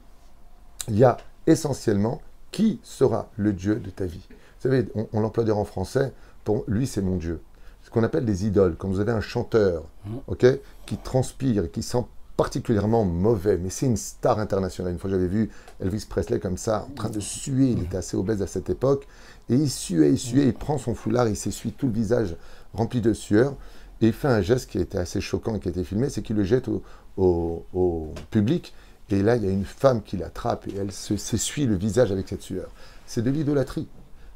Il y a essentiellement qui sera le Dieu de ta vie. Vous savez, on, l'emploie dire en français, pour lui, c'est mon Dieu. Ce qu'on appelle des idoles. Quand vous avez un chanteur, mmh. ok, qui transpire, qui sent particulièrement mauvais, mais c'est une star internationale. Une fois, j'avais vu Elvis Presley comme ça, en train de suer. Il était assez obèse à cette époque. Et il suait, il suait, il prend son foulard, il s'essuie tout le visage rempli de sueur. Et il fait un geste qui était assez choquant et qui a été filmé, c'est qu'il le jette au, public. Et là, il y a une femme qui l'attrape et elle s'essuie le visage avec cette sueur. C'est de l'idolâtrie.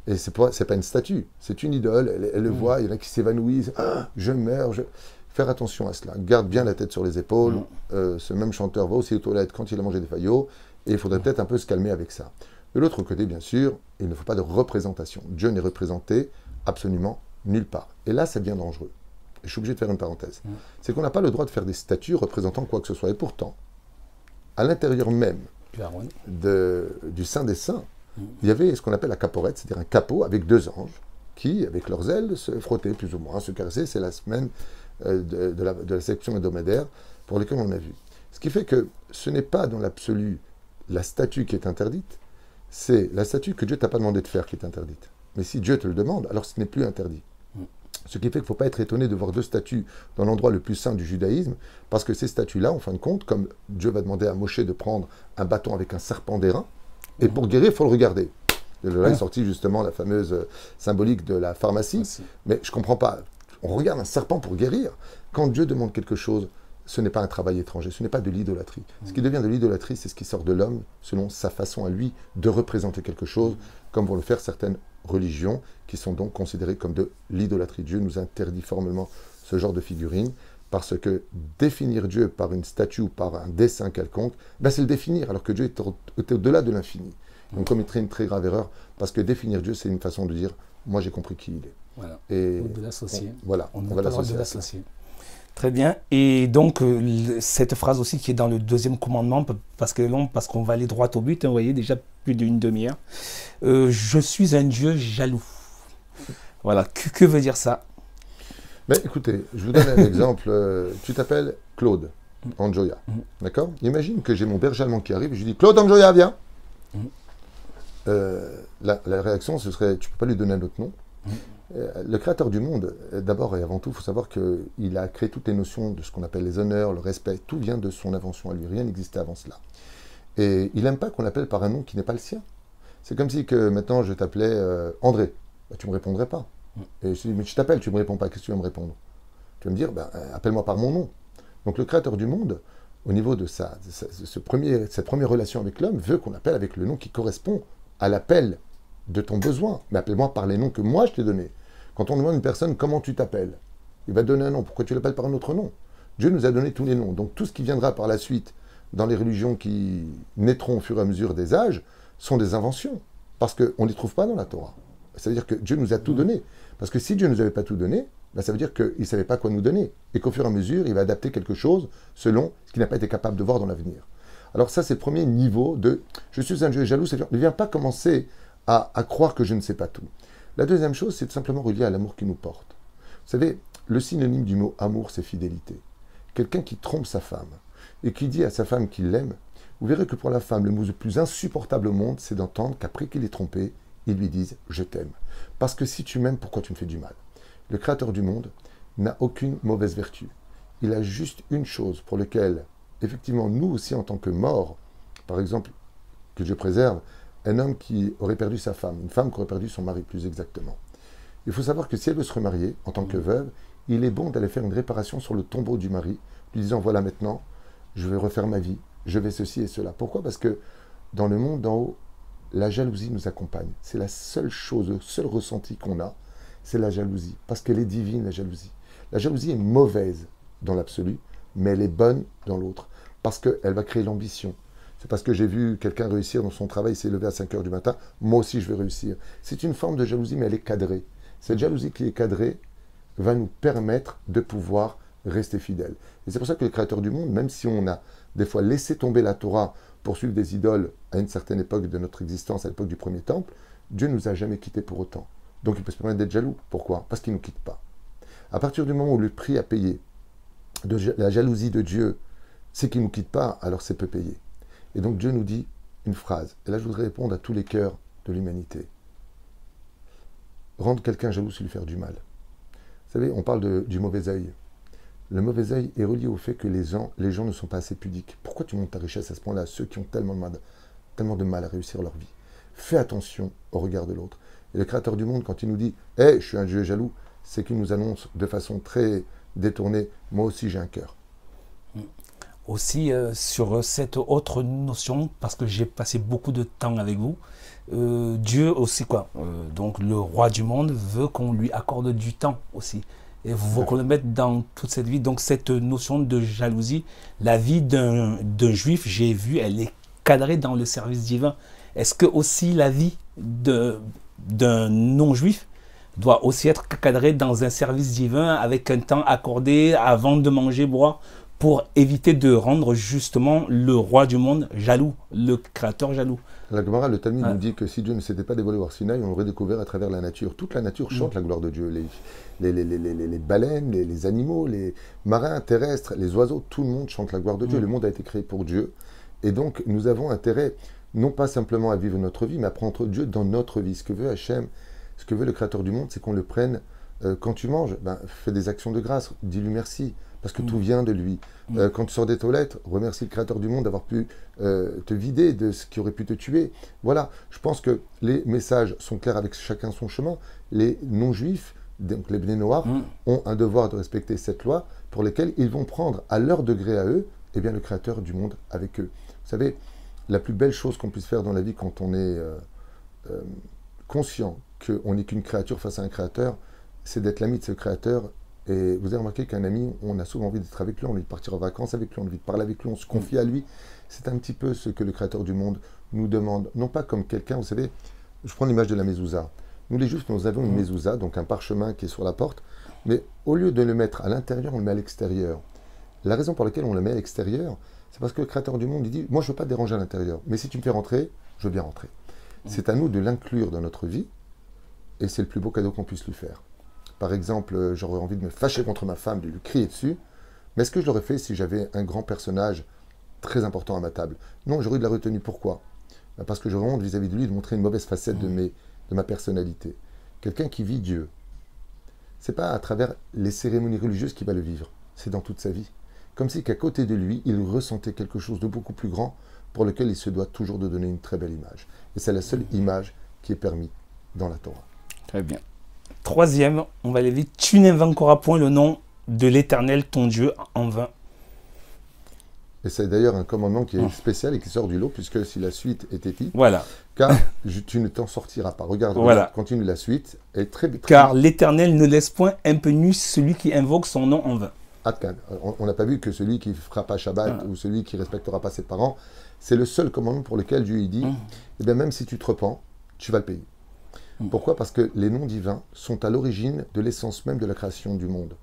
Et c'est pas, pas une statue, c'est une idole. Elle, le mm. voit, il y en a qui s'évanouissent. Ah, je meurs. Je... Faire attention à cela. Garde bien la tête sur les épaules. Mm. Euh, ce même chanteur va aussi aux toilettes quand il a mangé des faillots. Et il faudrait peut-être un peu se calmer avec ça. De l'autre côté, bien sûr, il ne faut pas de représentation. Dieu n'est représenté absolument nulle part. Et là, c'est bien dangereux je suis obligé de faire une parenthèse, c'est qu'on n'a pas le droit de faire des statues représentant quoi que ce soit. Et pourtant, à l'intérieur même du Saint des Saints, il y avait ce qu'on appelle la caporette, c'est-à-dire un capot avec deux anges qui, avec leurs ailes, se frottaient plus ou moins, se caressaient. C'est la semaine euh, de, la, de, la, section hebdomadaire pour laquelle on a vu. Ce qui fait que ce n'est pas dans l'absolu la statue qui est interdite, c'est la statue que Dieu t'a pas demandé de faire qui est interdite. Mais si Dieu te le demande, alors ce n'est plus interdit. Ce qui fait qu'il ne faut pas être étonné de voir deux statues dans l'endroit le plus saint du judaïsme, parce que ces statues-là, en fin de compte, comme Dieu va demander à Moshe de prendre un bâton avec un serpent d'airain, et pour guérir, il faut le regarder. Et là est Ouais. sorti justement la fameuse euh, symbolique de la pharmacie. Merci. Mais je comprends pas. On regarde un serpent pour guérir. Quand Dieu demande quelque chose, ce n'est pas un travail étranger, ce n'est pas de l'idolâtrie. Ce qui devient de l'idolâtrie, c'est ce qui sort de l'homme selon sa façon à lui de représenter quelque chose, comme vont le faire certaines religions qui sont donc considérées comme de l'idolâtrie. Dieu nous interdit formellement ce genre de figurines parce que définir Dieu par une statue ou par un dessin quelconque, ben c'est le définir, alors que Dieu est, au- est au-delà de l'infini. On commettrait une très grave erreur parce que définir Dieu, c'est une façon de dire moi j'ai compris qui il est. Voilà. Et Ou de l'associer. on- voilà, On on n'a va pas le droit de l'associer. à ça. l'associer. Très bien. Et donc, euh, cette phrase aussi qui est dans le deuxième commandement, parce qu'elle est longue, parce qu'on va aller droit au but, hein, vous voyez, déjà plus d'une demi-heure. Euh, je suis un Dieu jaloux. Voilà. Que, que veut dire ça? Mais écoutez, je vous donne un exemple. Euh, Tu t'appelles Claude Anjoya. Mhm. D'accord? Imagine que j'ai mon berger allemand qui arrive et je lui dis Claude Anjoya, viens. Euh, la, la réaction, ce serait Tu peux pas lui donner un autre nom? Le créateur du monde, euh, d'abord et avant tout, il faut savoir qu'il a créé toutes les notions de ce qu'on appelle les honneurs, le respect. Tout vient de son invention à lui. Rien n'existait avant cela. Et il n'aime pas qu'on l'appelle par un nom qui n'est pas le sien. C'est comme si que maintenant je t'appelais euh, André. Bah, tu ne me répondrais pas. Et je dis, mais je t'appelle, tu ne me réponds pas, qu'est-ce que tu vas me répondre? Tu vas me dire, euh, appelle-moi par mon nom. Donc le créateur du monde, au niveau de, sa, ce premier, cette première relation avec l'homme, veut qu'on appelle avec le nom qui correspond à l'appel de ton besoin. Mais appelle-moi par les noms que moi je t'ai donnés. Quand on demande à une personne comment tu t'appelles, il va donner un nom. Pourquoi tu l'appelles par un autre nom? Dieu nous a donné tous les noms. Donc tout ce qui viendra par la suite dans les religions qui naîtront au fur et à mesure des âges sont des inventions. Parce qu'on ne les trouve pas dans la Torah. Ça veut dire que Dieu nous a tout donné. Parce que si Dieu ne nous avait pas tout donné, ben, ça veut dire qu'il ne savait pas quoi nous donner. Et qu'au fur et à mesure, il va adapter quelque chose selon ce qu'il n'a pas été capable de voir dans l'avenir. Alors ça, c'est le premier niveau de « je suis un Dieu jaloux », c'est-à-dire ne viens pas commencer à, croire que je ne sais pas tout. La deuxième chose, c'est simplement relié à l'amour qui nous porte. Vous savez, le synonyme du mot amour, c'est fidélité. Quelqu'un qui trompe sa femme et qui dit à sa femme qu'il l'aime, vous verrez que pour la femme, le mot le plus insupportable au monde, c'est d'entendre qu'après qu'il est trompé, il lui dise Je t'aime. Parce que si tu m'aimes, pourquoi tu me fais du mal? Le Créateur du monde n'a aucune mauvaise vertu. Il a juste une chose pour laquelle, effectivement, nous aussi, en tant que morts, par exemple, que Dieu préserve, un homme qui aurait perdu sa femme, une femme qui aurait perdu son mari, plus exactement. Il faut savoir que si elle veut se remarier, en tant que veuve, il est bon d'aller faire une réparation sur le tombeau du mari, lui disant voilà maintenant, je vais refaire ma vie, je vais ceci et cela. Pourquoi? Parce que dans le monde d'en haut, la jalousie nous accompagne. C'est la seule chose, le seul ressenti qu'on a, c'est la jalousie. Parce qu'elle est divine, la jalousie. La jalousie est mauvaise dans l'absolu, mais elle est bonne dans l'autre. Parce qu'elle va créer l'ambition. C'est parce que j'ai vu quelqu'un réussir dans son travail, il s'est levé à 5 heures du matin, moi aussi je vais réussir. C'est une forme de jalousie, mais elle est cadrée. Cette jalousie qui est cadrée va nous permettre de pouvoir rester fidèles. Et c'est pour ça que le Créateur du monde, même si on a des fois laissé tomber la Torah pour suivre des idoles à une certaine époque de notre existence, à l'époque du premier temple, Dieu ne nous a jamais quittés pour autant. Donc il peut se permettre d'être jaloux. Pourquoi? Parce qu'il ne nous quitte pas. À partir du moment où le prix à payer de la jalousie de Dieu, c'est qu'il ne nous quitte pas, alors c'est peu payé. Et donc Dieu nous dit une phrase. Et là, je voudrais répondre à tous les cœurs de l'humanité. Rendre quelqu'un jaloux, c'est lui faire du mal. Vous savez, on parle du mauvais œil. Le mauvais œil est relié au fait que les gens, ne sont pas assez pudiques. Pourquoi tu montes ta richesse à ce point-là? Ceux qui ont tellement de, mal, tellement de mal à réussir leur vie. Fais attention au regard de l'autre. Et le Créateur du monde, quand il nous dit « Hé, je suis un Dieu jaloux », c'est qu'il nous annonce de façon très détournée « Moi aussi, j'ai un cœur Aussi euh, sur cette autre notion, parce que j'ai passé beaucoup de temps avec vous, euh, Dieu aussi quoi. Euh, donc le roi du monde veut qu'on lui accorde du temps aussi. Et vous qu'on le mette dans toute cette vie. Donc cette notion de jalousie, la vie d'un juif, j'ai vu, elle est cadrée dans le service divin. Est-ce que aussi la vie d'un non-juif doit aussi être cadrée dans un service divin avec un temps accordé avant de manger, boire, pour éviter de rendre justement le roi du monde jaloux, le créateur jaloux. ». La Gemara, le Talmud nous dit que si Dieu ne s'était pas dévoilé au Sinaï, on l'aurait découvert à travers la nature. Toute la nature chante la gloire de Dieu. Les, les, les, les, baleines, les, les animaux, les marins terrestres, les oiseaux, tout le monde chante la gloire de Dieu. Mm. Le monde a été créé pour Dieu. Et donc, nous avons intérêt, non pas simplement à vivre notre vie, mais à prendre Dieu dans notre vie. Ce que veut Hachem, Ce que veut le Créateur du monde, c'est qu'on le prenne euh, quand tu manges, ben, fais des actions de grâce, dis-lui merci, parce que tout vient de lui. Euh, quand tu sors des toilettes, remercie le Créateur du monde d'avoir pu euh, te vider de ce qui aurait pu te tuer. Voilà, je pense que les messages sont clairs avec chacun son chemin. Les non-juifs, donc les béné noirs, ont un devoir de respecter cette loi pour lesquelles ils vont prendre à leur degré à eux, eh bien, le Créateur du monde avec eux. Vous savez, la plus belle chose qu'on puisse faire dans la vie quand on est conscient qu'on n'est qu'une créature face à un créateur, c'est d'être l'ami de ce créateur. Et vous avez remarqué qu'un ami, on a souvent envie d'être avec lui, on a envie de partir en vacances avec lui, on a envie de parler avec lui, on se confie à lui. C'est un petit peu ce que le créateur du monde nous demande. Non pas comme quelqu'un, vous savez, je prends l'image de la mezouza. Nous les juifs, nous avons une mezouza, donc un parchemin qui est sur la porte, mais au lieu de le mettre à l'intérieur, on le met à l'extérieur. La raison pour laquelle on le met à l'extérieur, c'est parce que le créateur du monde, il dit, moi je ne veux pas te déranger à l'intérieur, mais si tu me fais rentrer, je veux bien rentrer. C'est à nous de l'inclure dans notre vie, et c'est le plus beau cadeau qu'on puisse lui faire. Par exemple, euh, j'aurais envie de me fâcher contre ma femme, de lui crier dessus. Mais est-ce que je l'aurais fait si j'avais un grand personnage très important à ma table? Non, j'aurais de la retenue. Pourquoi? Bah, Parce que j'aurais honte vis-à-vis de lui de montrer une mauvaise facette de, mes, de ma personnalité. Quelqu'un qui vit Dieu, c'est pas à travers les cérémonies religieuses qu'il va le vivre, c'est dans toute sa vie. Comme si qu'à côté de lui, il ressentait quelque chose de beaucoup plus grand pour lequel il se doit toujours de donner une très belle image. Et c'est la seule image qui est permise dans la Torah. Très bien. Troisième, on va aller vite. Tu n'invoqueras point le nom de l'Éternel, ton Dieu, en vain. Et c'est d'ailleurs un commandement qui est ah. spécial et qui sort du lot, puisque si la suite est épique, voilà. car tu ne t'en sortiras pas. Regarde, voilà. continue la suite. est très, très car l'Éternel ne laisse point impenu celui qui invoque son nom en vain. On n'a pas vu que celui qui fera pas Shabbat ah. ou celui qui respectera pas ses parents, c'est le seul commandement pour lequel Dieu dit, ah. eh bien même si tu te repens, tu vas le payer. Pourquoi? Parce que les noms divins sont à l'origine de l'essence même de la création du monde.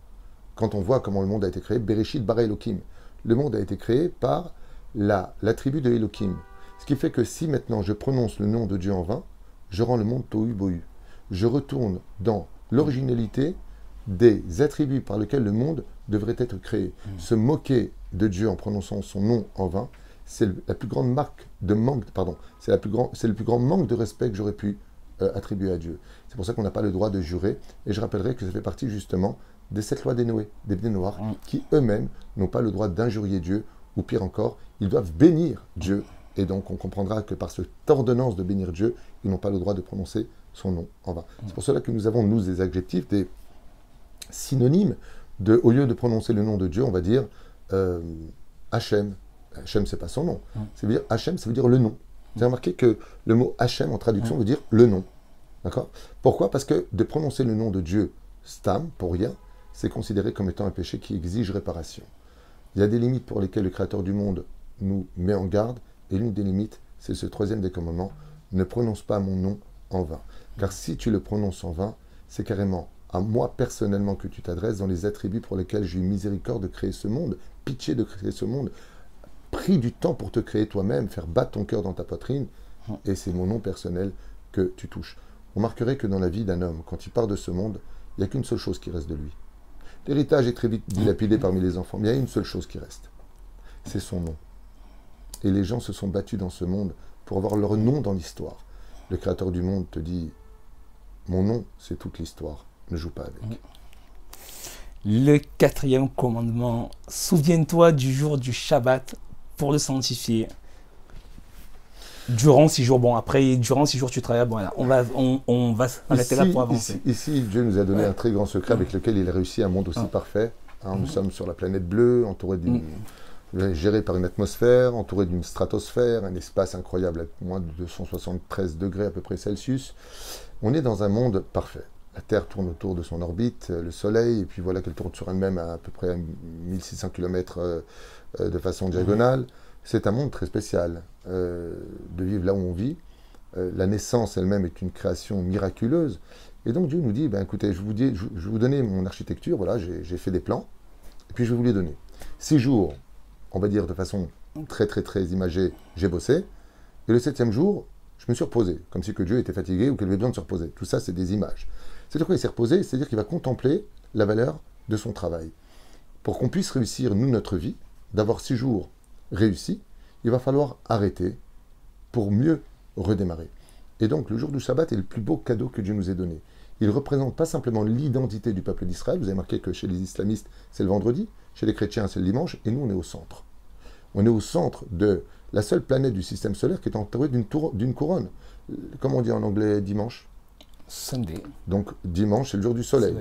Quand on voit comment le monde a été créé, Bereshit bara Elohim, le monde a été créé par la, tribu de Elohim. Ce qui fait que si maintenant je prononce le nom de Dieu en vain, je rends le monde tohu bohu. Je retourne dans l'originalité des attributs par lesquels le monde devrait être créé. Mm. Se moquer de Dieu en prononçant son nom en vain, c'est la plus grande marque de manque, pardon, c'est le plus grand manque de respect que j'aurais pu attribué à Dieu. C'est pour ça qu'on n'a pas le droit de jurer. Et je rappellerai que ça fait partie justement de cette loi des Noé, des Bnei Noirs, qui eux-mêmes n'ont pas le droit d'injurier Dieu, ou pire encore, ils doivent bénir Dieu. Et donc on comprendra que par cette ordonnance de bénir Dieu, ils n'ont pas le droit de prononcer son nom en vain. C'est pour cela que nous avons, nous, des adjectifs, des synonymes, de, au lieu de prononcer le nom de Dieu, on va dire euh, Hachem. Hachem, c'est pas son nom. Ça veut dire Hachem, ça veut dire le nom. Vous avez remarqué que le mot Hachem en traduction veut dire le nom. D'accord? Pourquoi? Parce que de prononcer le nom de Dieu, Stam, pour rien, c'est considéré comme étant un péché qui exige réparation. Il y a des limites pour lesquelles le Créateur du monde nous met en garde, et l'une des limites, c'est ce troisième des commandements, ne prononce pas mon nom en vain. Car si tu le prononces en vain, c'est carrément à moi personnellement que tu t'adresses dans les attributs pour lesquels j'ai eu miséricorde de créer ce monde, pitié de créer ce monde, pris du temps pour te créer toi-même, faire battre ton cœur dans ta poitrine, hum. et c'est mon nom personnel que tu touches. On marquerait que dans la vie d'un homme, quand il part de ce monde, il n'y a qu'une seule chose qui reste de lui. L'héritage est très vite dilapidé parmi les enfants, mais il y a une seule chose qui reste. C'est son nom. Et les gens se sont battus dans ce monde pour avoir leur nom dans l'histoire. Le Créateur du monde te dit, mon nom, c'est toute l'histoire. Ne joue pas avec. Le quatrième commandement, souviens-toi du jour du Shabbat pour le sanctifier. Durant six jours, bon après, durant six jours tu travailles, bon voilà, on va, on, on va s'arrêter là pour avancer. Ici, Dieu nous a donné un très grand secret avec lequel il a réussi un monde aussi parfait. Hein, nous mm. sommes sur la planète bleue, entouré d'une, mm. géré par une atmosphère, entouré d'une stratosphère, un espace incroyable à moins de 273 degrés à peu près Celsius. On est dans un monde parfait. La Terre tourne autour de son orbite, le Soleil, et puis voilà qu'elle tourne sur elle-même à à peu près 1600 km euh, de façon diagonale. C'est un monde très spécial euh, de vivre là où on vit. Euh, la naissance elle-même est une création miraculeuse. Et donc Dieu nous dit, ben, écoutez, je vous, dis, je, vous donner mon architecture, voilà, j'ai fait des plans, et puis je vais vous les donner. Six jours, on va dire de façon très très très imagée, j'ai bossé, et le septième jour, je me suis reposé, comme si que Dieu était fatigué ou qu'il avait besoin de se reposer. Tout ça, c'est des images. C'est-à-dire qu'il s'est reposé, c'est-à-dire qu'il va contempler la valeur de son travail. Pour qu'on puisse réussir, nous, notre vie, d'avoir six jours réussis, il va falloir arrêter pour mieux redémarrer. Et donc le jour du Shabbat est le plus beau cadeau que Dieu nous ait donné. Il représente pas simplement l'identité du peuple d'Israël. Vous avez marqué que chez les islamistes, c'est le vendredi, chez les chrétiens, c'est le dimanche, et nous, on est au centre. On est au centre de la seule planète du système solaire qui est entourée d'une couronne. Comment on dit en anglais dimanche? Sunday. Donc dimanche, c'est le jour du soleil.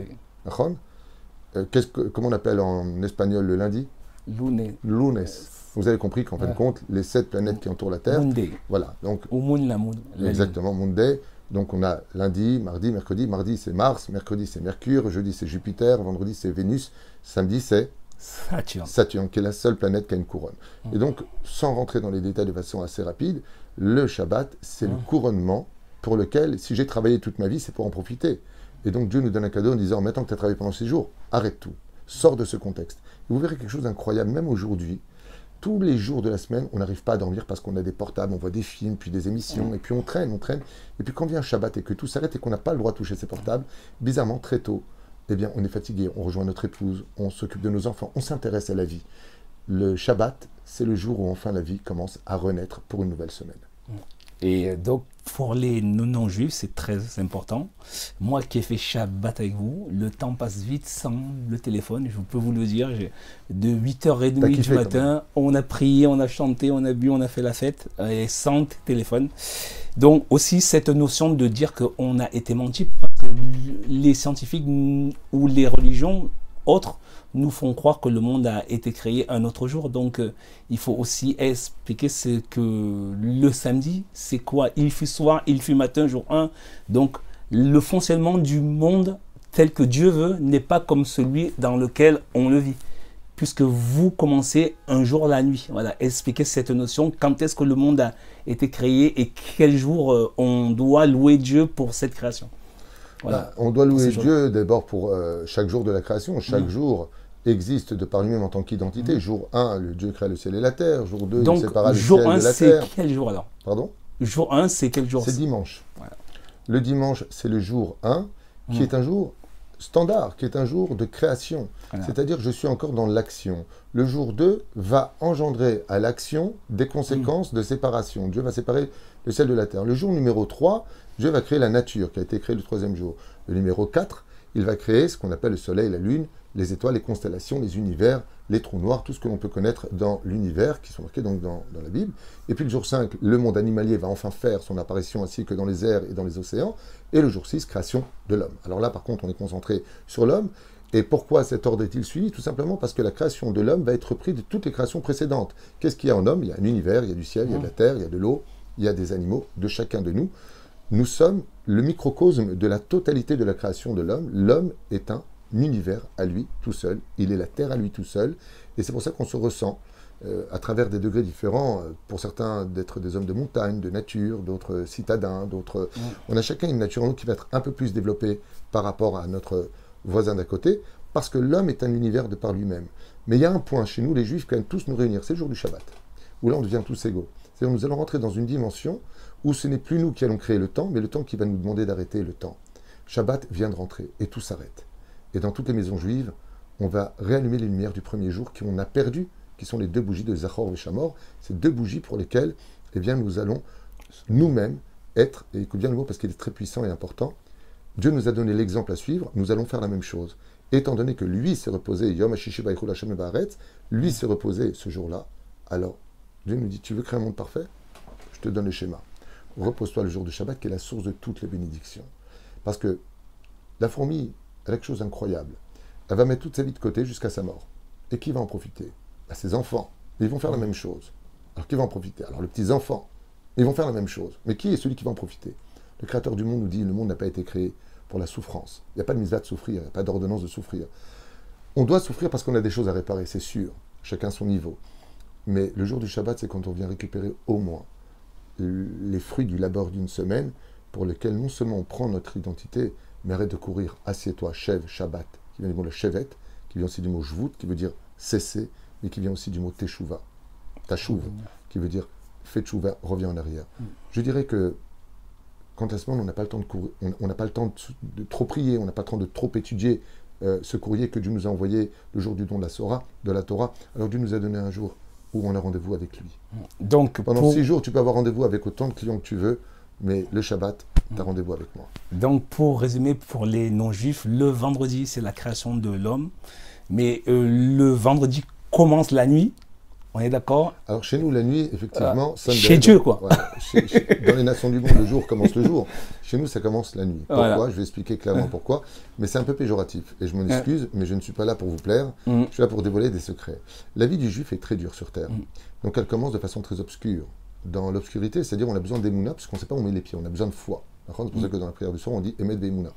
Euh, comment on appelle en espagnol le lundi? Lunes. Lunes. Vous avez compris qu'en fin de compte, les sept planètes qui entourent la Terre. Monday. Voilà. Donc, Au moon, la moon. Exactement, Monday. Donc on a lundi, mardi, mercredi. Mardi c'est Mars, mercredi c'est Mercure, jeudi c'est Jupiter, vendredi c'est Vénus, samedi c'est Saturne. Saturne, qui est la seule planète qui a une couronne. Et donc, sans rentrer dans les détails de façon assez rapide, le Shabbat, c'est le couronnement pour lequel, si j'ai travaillé toute ma vie, c'est pour en profiter. Et donc Dieu nous donne un cadeau en disant, maintenant que tu as travaillé pendant six jours, arrête tout, sors de ce contexte. Et vous verrez quelque chose d'incroyable, même aujourd'hui, tous les jours de la semaine, on n'arrive pas à dormir parce qu'on a des portables, on voit des films, puis des émissions, et puis on traîne, on traîne. Et puis quand vient Shabbat et que tout s'arrête et qu'on n'a pas le droit de toucher ses portables, bizarrement, très tôt, eh bien, on est fatigué, on rejoint notre épouse, on s'occupe de nos enfants, on s'intéresse à la vie. Le Shabbat, c'est le jour où enfin la vie commence à renaître pour une nouvelle semaine. Et donc, pour les non-juifs, c'est très important. Moi qui ai fait Shabbat avec vous, le temps passe vite sans le téléphone, je peux vous le dire. De 8h30 du matin, on a prié, on a chanté, on a bu, on a fait la fête, et sans téléphone. Donc aussi cette notion de dire qu'on a été menti, parce que les scientifiques ou les religions autres nous font croire que le monde a été créé un autre jour. Donc, euh, il faut aussi expliquer ce que le samedi, c'est quoi? Il fut soir, il fut matin, jour 1. Donc, le fonctionnement du monde tel que Dieu veut n'est pas comme celui dans lequel on le vit. Puisque vous commencez un jour la nuit. Voilà, expliquer cette notion. Quand est-ce que le monde a été créé et quel jour euh, on doit louer Dieu pour cette création? Voilà. Bah, on doit louer Dieu d'abord pour euh, chaque jour de la création. Chaque mm. jour, existe de par lui-même en tant qu'identité. Mm. Jour 1, le Dieu crée le ciel et la terre. Jour 2, il sépara le ciel de la terre. Jour 1, c'est quel jour alors? Pardon? Jour 1, c'est quel jour? C'est dimanche. Le dimanche, c'est le jour 1, qui mm. est un jour standard, qui est un jour de création. C'est-à-dire je suis encore dans l'action. Le jour 2 va engendrer à l'action des conséquences mm. de séparation. Dieu va séparer le ciel de la terre. Le jour numéro 3, Dieu va créer la nature, qui a été créée le troisième jour. Le numéro 4, il va créer ce qu'on appelle le soleil, la lune, les étoiles, les constellations, les univers, les trous noirs, tout ce que l'on peut connaître dans l'univers, qui sont marqués donc dans, la Bible. Et puis le jour 5, le monde animalier va enfin faire son apparition ainsi que dans les airs et dans les océans. Et le jour 6, création de l'homme. Alors là, par contre, on est concentré sur l'homme. Et pourquoi cet ordre est-il suivi? Tout simplement parce que la création de l'homme va être reprise de toutes les créations précédentes. Qu'est-ce qu'il y a en homme? Il y a un univers, il y a du ciel, il y a de la terre, il y a de l'eau, il y a des animaux, de chacun de nous. Nous sommes le microcosme de la totalité de la création de l'homme. L'homme est un univers à lui tout seul, il est la Terre à lui tout seul, et c'est pour ça qu'on se ressent euh, à travers des degrés différents, euh, pour certains d'être des hommes de montagne, de nature, d'autres citadins, d'autres... On a chacun une nature en nous qui va être un peu plus développée par rapport à notre voisin d'à côté, parce que l'homme est un univers de par lui-même. Mais il y a un point chez nous, les juifs, quand même tous nous réunir, c'est le jour du Shabbat, où là on devient tous égaux. C'est-à-dire nous allons rentrer dans une dimension où ce n'est plus nous qui allons créer le temps, mais le temps qui va nous demander d'arrêter le temps. Shabbat vient de rentrer et tout s'arrête. Et dans toutes les maisons juives, on va réallumer les lumières du premier jour qu'on a perdu, qui sont les deux bougies de Zachor et Shamor. Ces deux bougies pour lesquelles eh bien, nous allons nous-mêmes être, et écoute bien le mot parce qu'il est très puissant et important, Dieu nous a donné l'exemple à suivre, nous allons faire la même chose. Étant donné que lui s'est reposé, Yom lui s'est reposé ce jour-là, alors Dieu nous dit, tu veux créer un monde parfait? Je te donne le schéma. Repose-toi le jour du Shabbat qui est la source de toutes les bénédictions. Parce que la fourmi, quelque chose d'incroyable. Elle va mettre toute sa vie de côté jusqu'à sa mort. Et qui va en profiter? Bah, Ses enfants. Ils vont faire la même chose. Alors qui va en profiter? Alors les petits-enfants. Ils vont faire la même chose. Mais qui est celui qui va en profiter? Le Créateur du monde nous dit le monde n'a pas été créé pour la souffrance. Il n'y a pas de misère de souffrir, il n'y a pas d'ordonnance de souffrir. On doit souffrir parce qu'on a des choses à réparer, c'est sûr. Chacun son niveau. Mais le jour du Shabbat, c'est quand on vient récupérer au moins les fruits du labeur d'une semaine pour lesquels non seulement on prend notre identité, mais arrête de courir, assieds-toi, Shev, Shabbat, qui vient du mot le Shevet, qui vient aussi du mot Jvout, qui veut dire cesser, mais qui vient aussi du mot Teshuva, Tashuv, qui veut dire fais Teshuva, reviens en arrière. Mm. Je dirais que quant à ce moment, on n'a pas le temps de courir, on n'a pas le temps de, trop prier, on n'a pas le temps de trop étudier euh, ce courrier que Dieu nous a envoyé le jour du don de la Torah, de la Torah. Alors Dieu nous a donné un jour où on a rendez-vous avec lui. Donc pendant six jours, tu peux avoir rendez-vous avec autant de clients que tu veux Mais le Shabbat, tu as rendez-vous avec moi. Donc, pour résumer, pour les non-juifs, le vendredi, c'est la création de l'homme. Mais euh, le vendredi commence la nuit. On est d'accord? Alors, chez nous, la nuit, effectivement. Sunday, chez Dieu, quoi. dans les nations du monde, le jour commence le jour. Chez nous, ça commence la nuit. Pourquoi? Je vais expliquer clairement pourquoi. Mais c'est un peu péjoratif. Et je m'en excuse, mais je ne suis pas là pour vous plaire. Mm. Je suis là pour dévoiler des secrets. La vie du juif est très dure sur terre. Mm. Donc, elle commence de façon très obscure. Dans l'obscurité, c'est-à-dire on a besoin d'émouna parce qu'on ne sait pas où on met les pieds. On a besoin de foi. C'est pour ça mm. que dans la prière du soir, on dit Emet Bemouna.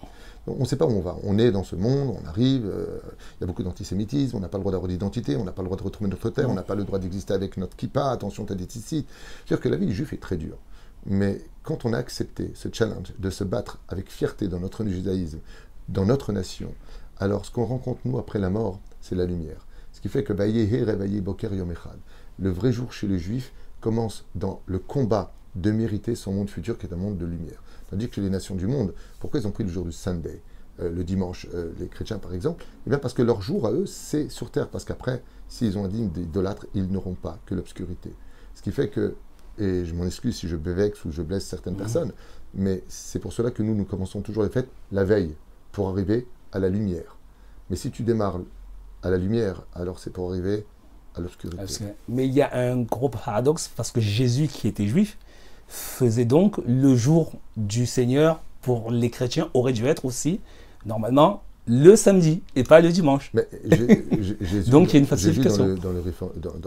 On ne sait pas où on va. On est dans ce monde, on arrive, euh, il y a beaucoup d'antisémitisme, on n'a pas le droit d'avoir d'identité, on n'a pas le droit de retrouver notre terre, on n'a pas le droit d'exister avec notre kippa, attention, t'as des C'est-à-dire que la vie du juif est très dure. Mais quand on a accepté ce challenge de se battre avec fierté dans notre judaïsme, dans notre nation, alors ce qu'on rencontre nous après la mort, c'est la lumière. Ce qui fait que Boker Yom le vrai jour chez les juifs commence dans le combat de mériter son monde futur qui est un monde de lumière. Tandis que les nations du monde, pourquoi ils ont pris le jour du Sunday, euh, le dimanche, euh, les chrétiens par exemple? Eh bien parce que leur jour à eux, c'est sur terre. Parce qu'après, s'ils ont un digne d'idolâtre, ils n'auront pas que l'obscurité. Ce qui fait que, et je m'en excuse si je bévexe ou je blesse certaines mmh. personnes, mais c'est pour cela que nous, nous commençons toujours les fêtes la veille, pour arriver à la lumière. Mais si tu démarres à la lumière, alors c'est pour arriver à l'obscurité. Mais il y a un gros paradoxe, parce que Jésus, qui était juif, faisait donc le jour du Seigneur pour les chrétiens aurait dû être aussi, normalement, le samedi et pas le dimanche. Mais donc il y a une falsification. Dans le,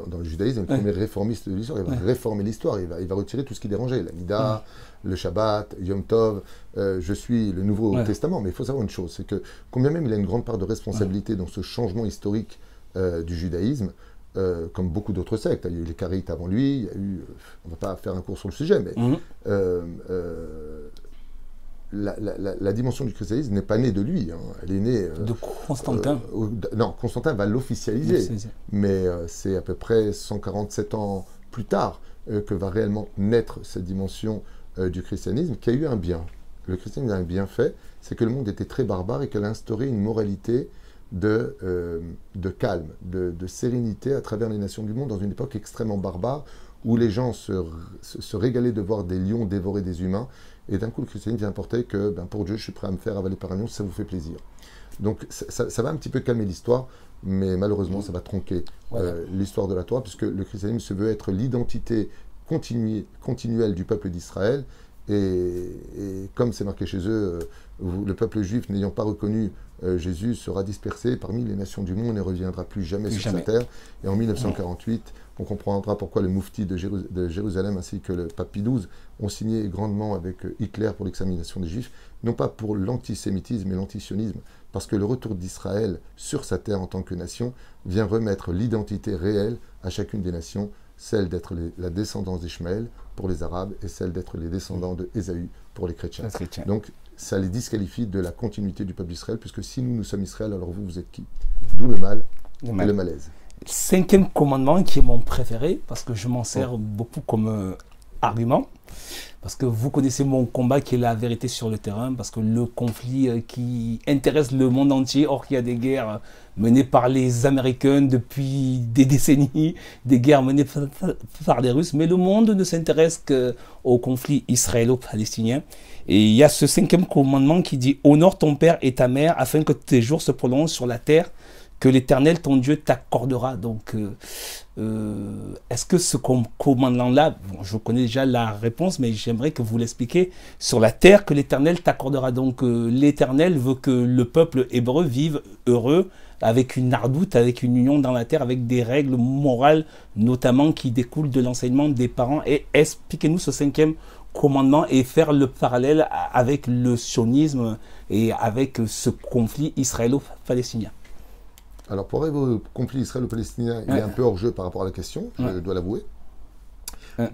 dans, le, judaïsme, le premier réformiste de l'histoire, il va réformer l'histoire, il va, il va retirer tout ce qui dérangeait, la Nida, le Shabbat, Yom Tov, euh, je suis le Nouveau Testament. Mais il faut savoir une chose, c'est que combien même il a une grande part de responsabilité dans ce changement historique euh, du judaïsme, euh, comme beaucoup d'autres sectes. Il y a eu les Carites avant lui, il y a eu, euh, on ne va pas faire un cours sur le sujet, mais mhm. euh, la, dimension du christianisme n'est pas née de lui. Hein. Elle est née. de Constantin Non, Constantin va l'officialiser. Mais c'est à peu près 147 ans plus tard que va réellement naître cette dimension du christianisme qui a eu un bien. Le christianisme a un bien fait, c'est que le monde était très barbare et qu'elle a instauré une moralité de, euh, de calme, de, sérénité à travers les nations du monde dans une époque extrêmement barbare où les gens se, se, régalaient de voir des lions dévorer des humains. Et d'un coup, le christianisme vient porter que ben, pour Dieu, je suis prêt à me faire avaler par un lion si ça vous fait plaisir. Donc ça, va un petit peu calmer l'histoire, mais malheureusement, ça va tronquer euh, l'histoire de la Torah, puisque le christianisme se veut être l'identité continuelle du peuple d'Israël. Et, comme c'est marqué chez eux, euh, le peuple juif n'ayant pas reconnu euh, Jésus sera dispersé parmi les nations du monde et ne reviendra plus jamais sur sa terre. Et en 1948, on comprendra pourquoi le moufti de, Jérusalem ainsi que le pape Pie XII ont signé grandement avec euh, Hitler pour l'examination des Juifs, non pas pour l'antisémitisme et l'antisionisme, parce que le retour d'Israël sur sa terre en tant que nation vient remettre l'identité réelle à chacune des nations, celle d'être la descendance d'Ishmaël pour les Arabes et celle d'être les descendants de Ésaü pour les chrétiens. Donc ça les disqualifie de la continuité du peuple d'Israël, puisque si nous, nous sommes Israël, alors vous, vous êtes qui? D'où le mal le et le malaise. Cinquième commandement qui est mon préféré, parce que je m'en sers beaucoup comme euh, argument, parce que vous connaissez mon combat qui est la vérité sur le terrain, parce que le conflit euh, qui intéresse le monde entier, or qu'il y a des guerres menées par les Américains depuis des décennies, des guerres menées par les Russes, mais le monde ne s'intéresse qu'au conflit israélo-palestinien. Et il y a ce cinquième commandement qui dit Honore ton père et ta mère afin que tes jours se prolongent sur la terre que l'Éternel, ton Dieu, t'accordera. Donc, euh, euh, est-ce que ce commandement-là, je connais déjà la réponse, mais j'aimerais que vous l'expliquiez, sur la terre que l'Éternel t'accordera. Donc, euh, l'Éternel veut que le peuple hébreu vive heureux, avec une ardoute, avec une union dans la terre, avec des règles morales, notamment qui découlent de l'enseignement des parents. Et expliquez-nous ce cinquième commandement et faire le parallèle avec le sionisme et avec ce conflit israélo-palestinien. Alors pour arriver au conflit israélo-palestinien, il est un peu hors jeu par rapport à la question, je dois l'avouer.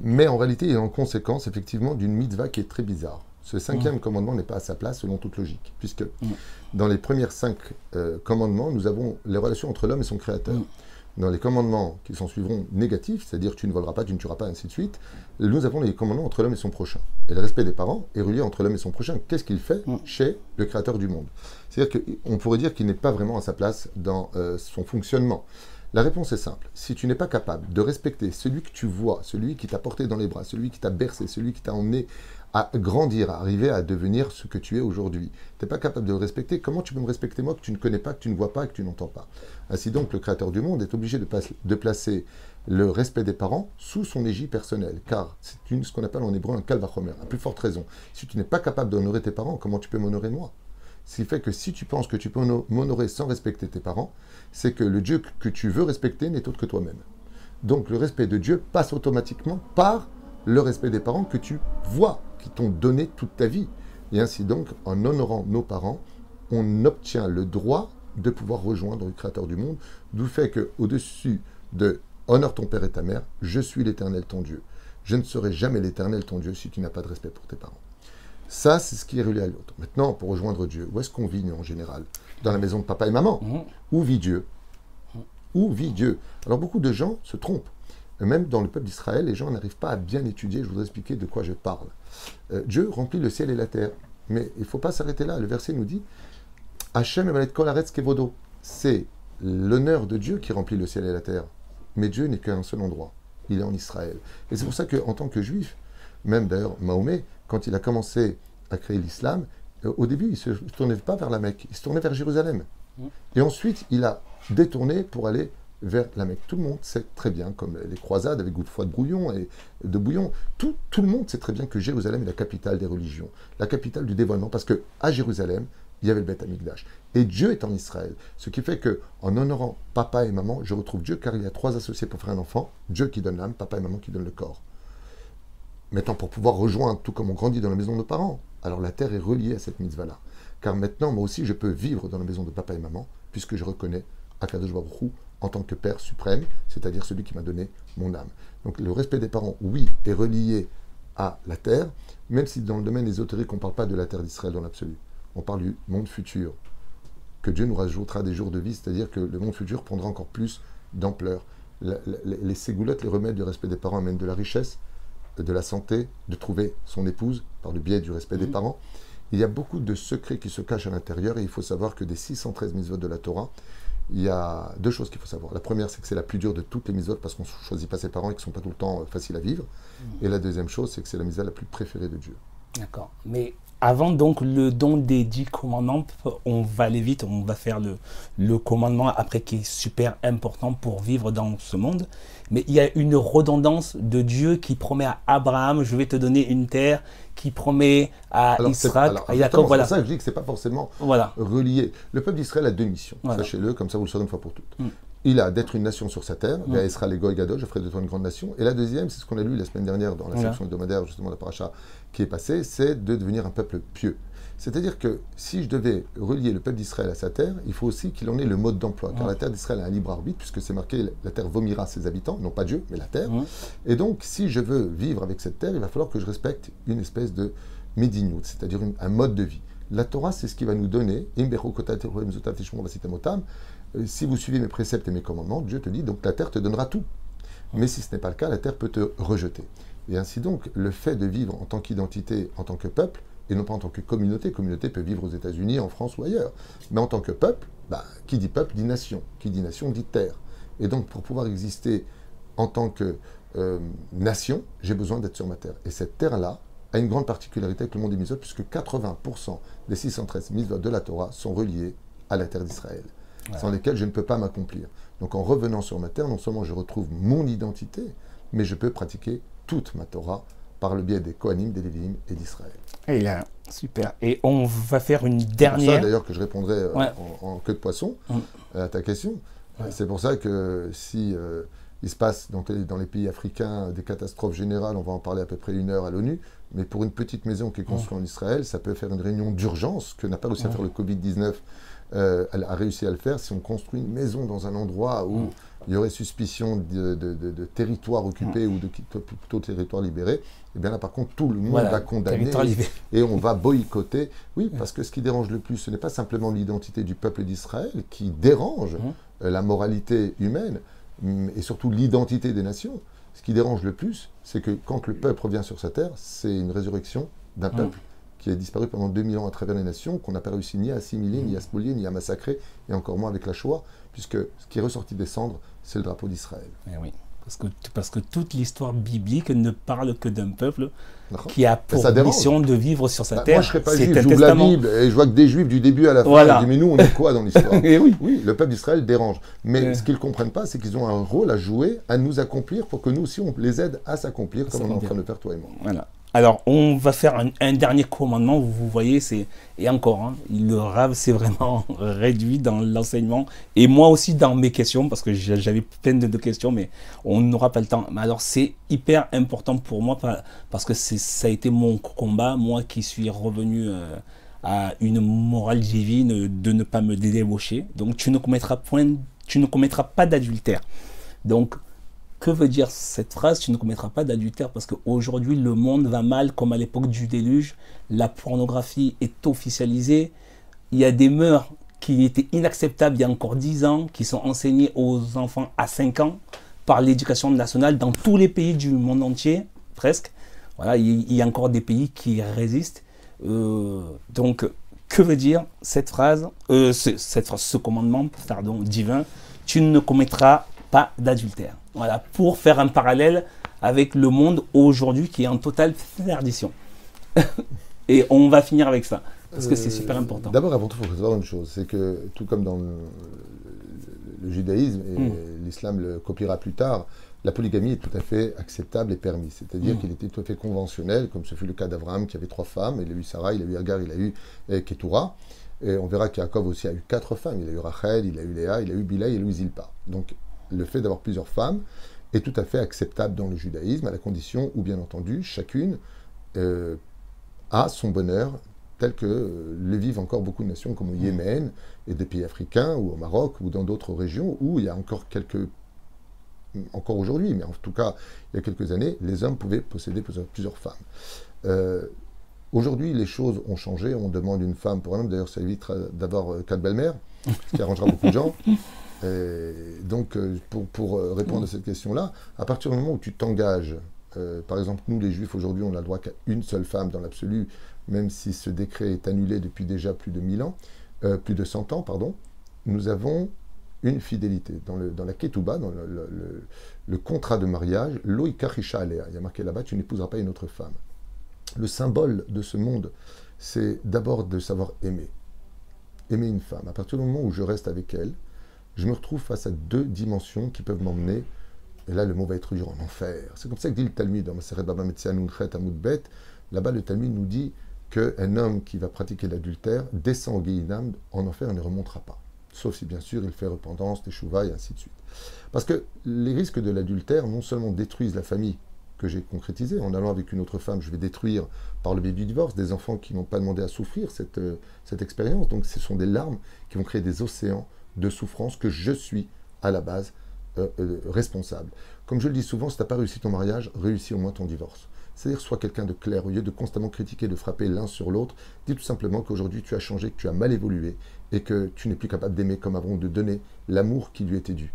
Mais en réalité, il est en conséquence effectivement d'une mitzvah qui est très bizarre. Ce cinquième commandement n'est pas à sa place selon toute logique, puisque dans les premiers cinq euh, commandements, nous avons les relations entre l'homme et son créateur dans les commandements qui s'en suivront négatifs, c'est-à-dire tu ne voleras pas, tu ne tueras pas, ainsi de suite, nous avons les commandements entre l'homme et son prochain. Et le respect des parents est relié entre l'homme et son prochain. Qu'est-ce qu'il fait mm. chez le créateur du monde? C'est-à-dire qu'on pourrait dire qu'il n'est pas vraiment à sa place dans euh, son fonctionnement. La réponse est simple. Si tu n'es pas capable de respecter celui que tu vois, celui qui t'a porté dans les bras, celui qui t'a bercé, celui qui t'a emmené à grandir, à arriver à devenir ce que tu es aujourd'hui. Tu n'es pas capable de le respecter. Comment tu peux me respecter moi que tu ne connais pas, que tu ne vois pas, que tu n'entends pas? Ainsi donc, le Créateur du monde est obligé de, placer le respect des parents sous son égide personnelle, car c'est ce qu'on appelle en hébreu un calvachomer, à plus forte raison. Si tu n'es pas capable d'honorer tes parents, comment tu peux m'honorer moi? Ce qui fait que si tu penses que tu peux m'honorer sans respecter tes parents, c'est que le Dieu que tu veux respecter n'est autre que toi-même. Donc le respect de Dieu passe automatiquement par le respect des parents que tu vois, qui t'ont donné toute ta vie. Et ainsi donc, en honorant nos parents, on obtient le droit de pouvoir rejoindre le Créateur du monde, d'où fait que au-dessus de honore ton père et ta mère, je suis l'Éternel ton Dieu. Je ne serai jamais l'Éternel ton Dieu si tu n'as pas de respect pour tes parents. Ça, c'est ce qui est relié à l'autre. Maintenant, pour rejoindre Dieu, où est-ce qu'on vit en général? Dans la maison de papa et maman? Mmh. Où vit Dieu? Où vit Dieu? Alors beaucoup de gens se trompent même dans le peuple d'Israël, les gens n'arrivent pas à bien étudier. Je voudrais expliquer de quoi je parle. Euh, Dieu remplit le ciel et la terre. Mais il ne faut pas s'arrêter là. Le verset nous dit Hachem et Kolaretz Kevodo. C'est l'honneur de Dieu qui remplit le ciel et la terre. Mais Dieu n'est qu'à un seul endroit. Il est en Israël. Et c'est pour ça qu'en tant que juif, même d'ailleurs Mahomet, quand il a commencé à créer l'islam, euh, au début, il ne se tournait pas vers la Mecque, il se tournait vers Jérusalem. Mmh. Et ensuite, il a détourné pour aller vers la Mecque. Tout le monde sait très bien, comme les croisades avec goût de brouillon et de bouillon, tout, tout le monde sait très bien que Jérusalem est la capitale des religions, la capitale du dévoilement, parce que à Jérusalem, il y avait le Beth Amikdash. Et Dieu est en Israël. Ce qui fait que, en honorant papa et maman, je retrouve Dieu, car il y a trois associés pour faire un enfant Dieu qui donne l'âme, papa et maman qui donnent le corps. Maintenant, pour pouvoir rejoindre, tout comme on grandit dans la maison de nos parents, alors la terre est reliée à cette mitzvah-là. Car maintenant, moi aussi, je peux vivre dans la maison de papa et maman, puisque je reconnais Akadosh Baruch en tant que Père suprême, c'est-à-dire celui qui m'a donné mon âme. Donc le respect des parents, oui, est relié à la terre, même si dans le domaine ésotérique, on ne parle pas de la terre d'Israël dans l'absolu. On parle du monde futur, que Dieu nous rajoutera des jours de vie, c'est-à-dire que le monde futur prendra encore plus d'ampleur. Les ségoulottes, les remèdes du respect des parents amènent de la richesse, de la santé, de trouver son épouse par le biais du respect des mmh. parents. Il y a beaucoup de secrets qui se cachent à l'intérieur et il faut savoir que des 613 mitzvot de la Torah, il y a deux choses qu'il faut savoir. La première, c'est que c'est la plus dure de toutes les mitzvot parce qu'on ne choisit pas ses parents et qu'ils ne sont pas tout le temps euh, faciles à vivre. Mmh. Et la deuxième chose, c'est que c'est la mitzvah la plus préférée de Dieu. D'accord. Mais avant donc le don des dix commandements, on va aller vite, on va faire le, le commandement après qui est super important pour vivre dans ce monde. Mais il y a une redondance de Dieu qui promet à Abraham, je vais te donner une terre, qui promet à Israël, à Jacob. Voilà. C'est ça que je dis que ce n'est pas forcément voilà. relié. Le peuple d'Israël a deux missions, sachez-le, comme ça vous le saurez une fois pour toutes. Mm. Il a d'être une nation sur sa terre, mm. Israël et Goy je ferai de toi une grande nation. Et la deuxième, c'est ce qu'on a lu la semaine dernière dans la section hebdomadaire justement de la paracha qui est passée, c'est de devenir un peuple pieux. C'est-à-dire que si je devais relier le peuple d'Israël à sa terre, il faut aussi qu'il en ait le mode d'emploi. Car la terre d'Israël a un libre arbitre, puisque c'est marqué la terre vomira ses habitants, non pas Dieu, mais la terre. Et donc, si je veux vivre avec cette terre, il va falloir que je respecte une espèce de medinut, c'est-à-dire un mode de vie. La Torah, c'est ce qui va nous donner, euh, si vous suivez mes préceptes et mes commandements, Dieu te dit, donc la terre te donnera tout. Mais si ce n'est pas le cas, la terre peut te rejeter. Et ainsi donc, le fait de vivre en tant qu'identité, en tant que peuple, et non pas en tant que communauté. Communauté peut vivre aux États-Unis, en France ou ailleurs. Mais en tant que peuple, bah, qui dit peuple dit nation. Qui dit nation dit terre. Et donc, pour pouvoir exister en tant que euh, nation, j'ai besoin d'être sur ma terre. Et cette terre-là a une grande particularité avec le monde des mitzvot, puisque 80% des 613 mitzvot de la Torah sont reliés à la terre d'Israël, sans lesquelles je ne peux pas m'accomplir. Donc, en revenant sur ma terre, non seulement je retrouve mon identité, mais je peux pratiquer toute ma Torah par le biais des Kohanim, des Lévi'im et d'Israël. Et là, super. Et on va faire une dernière. C'est ça d'ailleurs que je répondrai euh, en, queue de poisson mm. à ta question. C'est pour ça que si euh, il se passe dans, dans, les pays africains des catastrophes générales, on va en parler à peu près une heure à l'ONU, mais pour une petite maison qui est construite en Israël, ça peut faire une réunion d'urgence que n'a pas réussi à faire le Covid-19 euh, elle a réussi à le faire si on construit une maison dans un endroit où il y aurait suspicion de, territoire occupé ou de plutôt territoire libéré, et eh bien là par contre tout le monde va condamner et on va boycotter. Oui, parce que ce qui dérange le plus, ce n'est pas simplement l'identité du peuple d'Israël qui dérange euh, la moralité humaine et surtout l'identité des nations. Ce qui dérange le plus, c'est que quand le peuple revient sur sa terre, c'est une résurrection d'un peuple qui a disparu pendant 2000 ans à travers les nations, qu'on n'a pas réussi ni à assimiler, ni à spolier, ni à massacrer, et encore moins avec la Shoah, puisque ce qui est ressorti des cendres, c'est le drapeau d'Israël. Eh oui. Parce que, parce que toute l'histoire biblique ne parle que d'un peuple qui a pour mission de vivre sur sa bah, terre. Moi, je ne serais pas juif, j'ouvre la Bible et je vois que des juifs du début à la fin. Voilà. mais nous, on est quoi dans l'histoire oui. oui, le peuple d'Israël dérange. Mais ce qu'ils ne comprennent pas, c'est qu'ils ont un rôle à jouer, à nous accomplir pour que nous aussi, on les aide à s'accomplir comme on est en train de faire toi et moi. Voilà. Alors, on va faire un, dernier commandement. Vous voyez, c'est et encore, hein, le rave s'est vraiment réduit dans l'enseignement et moi aussi dans mes questions parce que j'avais plein de, questions, mais on n'aura pas le temps. Alors, c'est hyper important pour moi parce que ça a été mon combat, moi qui suis revenu euh, à une morale divine de ne pas me débaucher. Donc, tu ne commettras point, tu ne commettras pas d'adultère. Donc, que veut dire cette phrase Tu ne commettras pas d'adultère parce qu'aujourd'hui le monde va mal comme à l'époque du déluge. La pornographie est officialisée. Il y a des mœurs qui étaient inacceptables il y a encore 10 ans, qui sont enseignées aux enfants à 5 ans par l'éducation nationale dans tous les pays du monde entier, presque. Voilà, il y a encore des pays qui résistent. Euh, donc, que veut dire cette phrase, euh, ce, cette phrase, ce commandement, pardon, divin Tu ne commettras pas d'adultère. Voilà, pour faire un parallèle avec le monde aujourd'hui qui est en totale perdition. Et on va finir avec ça, parce que c'est euh, super important. D'abord, avant tout, il faut savoir une chose, c'est que tout comme dans le, judaïsme, et hmm. l'islam le copiera plus tard, la polygamie est tout à fait acceptable et permise. C'est-à-dire hmm. qu'il était tout à fait conventionnel, comme ce fut le cas d'Abraham qui avait trois femmes, il a eu Sarah, il a eu Agar, il a eu eh, Ketura. Et on verra qu'Yaakov aussi a eu quatre femmes. Il a eu Rachel, il a eu Léa, il a eu Bila, il a eu Zilpa. Donc le fait d'avoir plusieurs femmes est tout à fait acceptable dans le judaïsme, à la condition où, bien entendu, chacune euh, a son bonheur tel que euh, le vivent encore beaucoup de nations comme au Yémen et des pays africains ou au Maroc ou dans d'autres régions où il y a encore quelques encore aujourd'hui, mais en tout cas il y a quelques années, les hommes pouvaient posséder plusieurs, femmes. Euh, aujourd'hui, les choses ont changé. On demande une femme pour un homme. D'ailleurs, ça évite d'avoir quatre belles-mères, ce qui arrangera beaucoup de gens. donc, euh, pour, euh, répondre à cette question-là, à partir du moment où tu t'engages, euh, par exemple, nous les Juifs aujourd'hui, on n'a le droit qu'à une seule femme dans l'absolu, même si ce décret est annulé depuis déjà plus de 1000 ans, plus de 100 ans, pardon, nous avons une fidélité. Dans, la ketouba, dans le, contrat de mariage, il y a marqué là-bas, tu n'épouseras pas une autre femme. Le symbole de ce monde, c'est d'abord de savoir aimer. Aimer une femme. À partir du moment où je reste avec elle, je me retrouve face à deux dimensions qui peuvent m'emmener, et là le mot va être dur, en enfer. C'est comme ça que dit le Talmud dans Maseret Baba Bet. Là-bas, le Talmud nous dit qu'un homme qui va pratiquer l'adultère descend au Guéinam en enfer et ne remontera pas. Sauf si bien sûr il fait repentance, teshuva et ainsi de suite. Parce que les risques de l'adultère non seulement détruisent la famille que j'ai concrétisée, en allant avec une autre femme, je vais détruire par le biais du divorce des enfants qui n'ont pas demandé à souffrir cette, euh, cette expérience. Donc ce sont des larmes qui vont créer des océans de souffrance que je suis à la base euh, euh, responsable. Comme je le dis souvent, si tu n'as pas réussi ton mariage, réussis au moins ton divorce. C'est-à-dire, sois quelqu'un de clair, au lieu de constamment critiquer, de frapper l'un sur l'autre, dis tout simplement qu'aujourd'hui tu as changé, que tu as mal évolué et que tu n'es plus capable d'aimer comme avant, de donner l'amour qui lui était dû.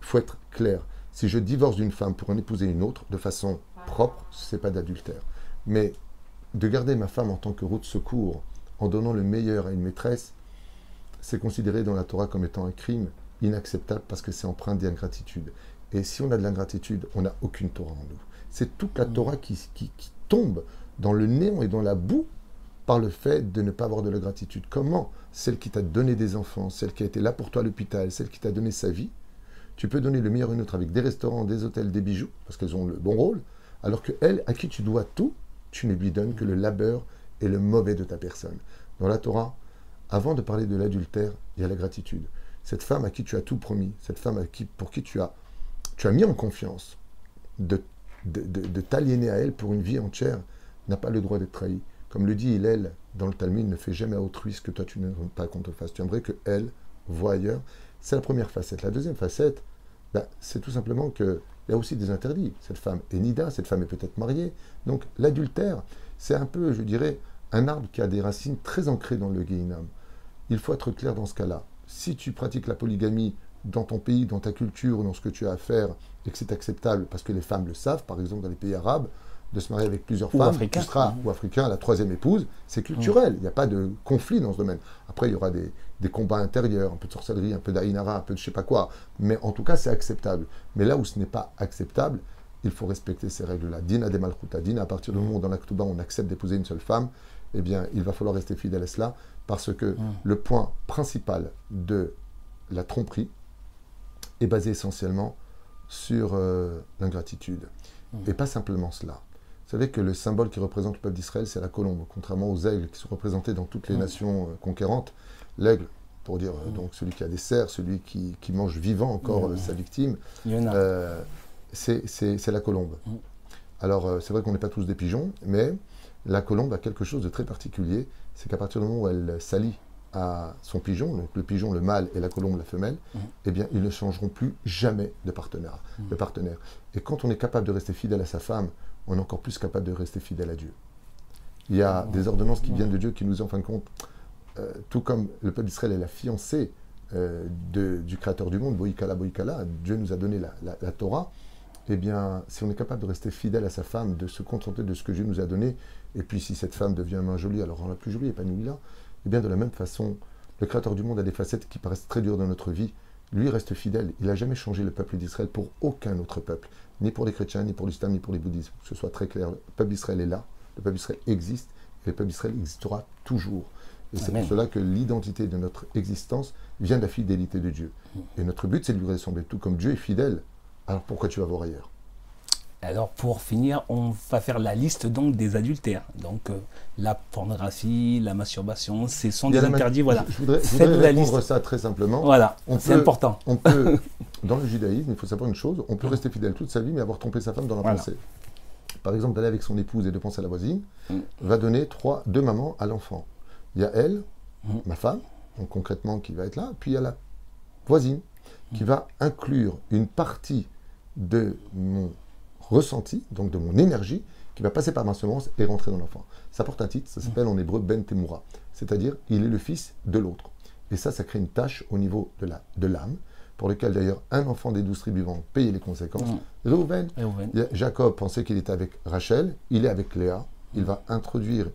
Il faut être clair. Si je divorce d'une femme pour en épouser une autre de façon propre, ce n'est pas d'adultère. Mais de garder ma femme en tant que route de secours, en donnant le meilleur à une maîtresse, c'est considéré dans la Torah comme étant un crime inacceptable parce que c'est empreint d'ingratitude. Et si on a de l'ingratitude, on n'a aucune Torah en nous. C'est toute la mm. Torah qui, qui, tombe dans le néant et dans la boue par le fait de ne pas avoir de la gratitude. Comment? Celle qui t'a donné des enfants, celle qui a été là pour toi à l'hôpital, celle qui t'a donné sa vie, tu peux donner le meilleur à une autre avec des restaurants, des hôtels, des bijoux, parce qu'elles ont le bon rôle, alors que elle, à qui tu dois tout, tu ne lui donnes que le labeur et le mauvais de ta personne. Dans la Torah, avant de parler de l'adultère, il y a la gratitude. Cette femme à qui tu as tout promis, cette femme à qui, pour qui tu as, tu as mis en confiance de, de, t'aliéner à elle pour une vie entière, n'a pas le droit d'être trahi. Comme le dit Hillel dans le Talmud, ne fais jamais à autrui ce que toi tu ne veux pas qu'on te fasse. Tu aimerais que elle voit ailleurs. C'est la première facette. La deuxième facette, ben, c'est tout simplement qu'il y a aussi des interdits. Cette femme est nida, cette femme est peut-être mariée. Donc l'adultère, c'est un peu, je dirais, un arbre qui a des racines très ancrées dans le Guéinam il faut être clair dans ce cas-là. Si tu pratiques la polygamie dans ton pays, dans ta culture, dans ce que tu as à faire, et que c'est acceptable parce que les femmes le savent, par exemple dans les pays arabes, de se marier avec plusieurs Ou femmes, africain. tu seras, ou africain, la troisième épouse, c'est culturel. Il n'y a pas de conflit dans ce domaine. Après, il y aura des, des combats intérieurs, un peu de sorcellerie, un peu d'Aïnara, un peu de je sais pas quoi. Mais en tout cas, c'est acceptable. Mais là où ce n'est pas acceptable, il faut respecter ces règles-là. Dina de Malchuta, Dina, à partir du moment où dans la on accepte d'épouser une seule femme, eh bien, il va falloir rester fidèle à cela, parce que le point principal de la tromperie est basé essentiellement sur euh, l'ingratitude. Et pas simplement cela. Vous savez que le symbole qui représente le peuple d'Israël, c'est la colombe, contrairement aux aigles qui sont représentés dans toutes les nations euh, conquérantes. L'aigle, pour dire euh, donc celui qui a des serres, celui qui, qui mange vivant encore sa victime, c'est la colombe. Alors, c'est vrai qu'on n'est pas tous des pigeons, mais la colombe a quelque chose de très particulier. C'est qu'à partir du moment où elle s'allie à son pigeon, donc le pigeon, le mâle, et la colombe, la femelle, Mm. eh bien, ils ne changeront plus jamais de partenaire. de partenaire. Et quand on est capable de rester fidèle à sa femme, on est encore plus capable de rester fidèle à Dieu. Il y a des ordonnances qui viennent de Dieu qui nous, en fin de compte, euh, tout comme le peuple d'Israël est la fiancée euh, de- du Créateur du monde, Boïkala, Boïkala, Dieu nous a donné la, la- la Torah, eh bien, si on est capable de rester fidèle à sa femme, de se contenter de ce que Dieu nous a donné, et puis si cette femme devient moins jolie, alors rend-la plus jolie, épanouie-la, eh bien, de la même façon, le Créateur du monde a des facettes qui paraissent très dures dans notre vie. Lui reste fidèle. Il n'a jamais changé le peuple d'Israël pour aucun autre peuple, ni pour les chrétiens, ni pour l'islam, ni pour les bouddhistes. Que ce soit très clair, le peuple d'Israël est là, le peuple d'Israël existe, et le peuple d'Israël existera toujours. Et c'est pour cela que l'identité de notre existence vient de la fidélité de Dieu. Et notre but, c'est de lui ressembler. Tout comme Dieu est fidèle, alors pourquoi tu vas voir ailleurs? Alors pour finir, on va faire la liste donc des adultères. Donc euh, la pornographie, la masturbation, ce sont des interdits. Voilà. Je voudrais, je Faites voudrais la répondre liste. ça très simplement. Voilà, c'est important. On peut, dans le judaïsme, il faut savoir une chose, on peut rester fidèle toute sa vie, mais avoir trompé sa femme dans la Voilà. pensée. Par exemple, d'aller avec son épouse et de penser à la voisine, Mm. va donner trois, deux mamans à l'enfant. Il y a elle, Mm. ma femme, donc concrètement qui va être là, puis il y a la voisine qui va inclure une partie de mon ressenti, donc de mon énergie, qui va passer par ma semence et rentrer dans l'enfant. Ça porte un titre, ça s'appelle en hébreu Ben Temura, c'est-à-dire il est le fils de l'autre. Et ça, ça crée une tâche au niveau de la- de l'âme, pour lequel d'ailleurs un enfant des douze tribus vont payer les conséquences. Il a- Jacob pensait qu'il était avec Rachel, il est avec Léa, il va introduire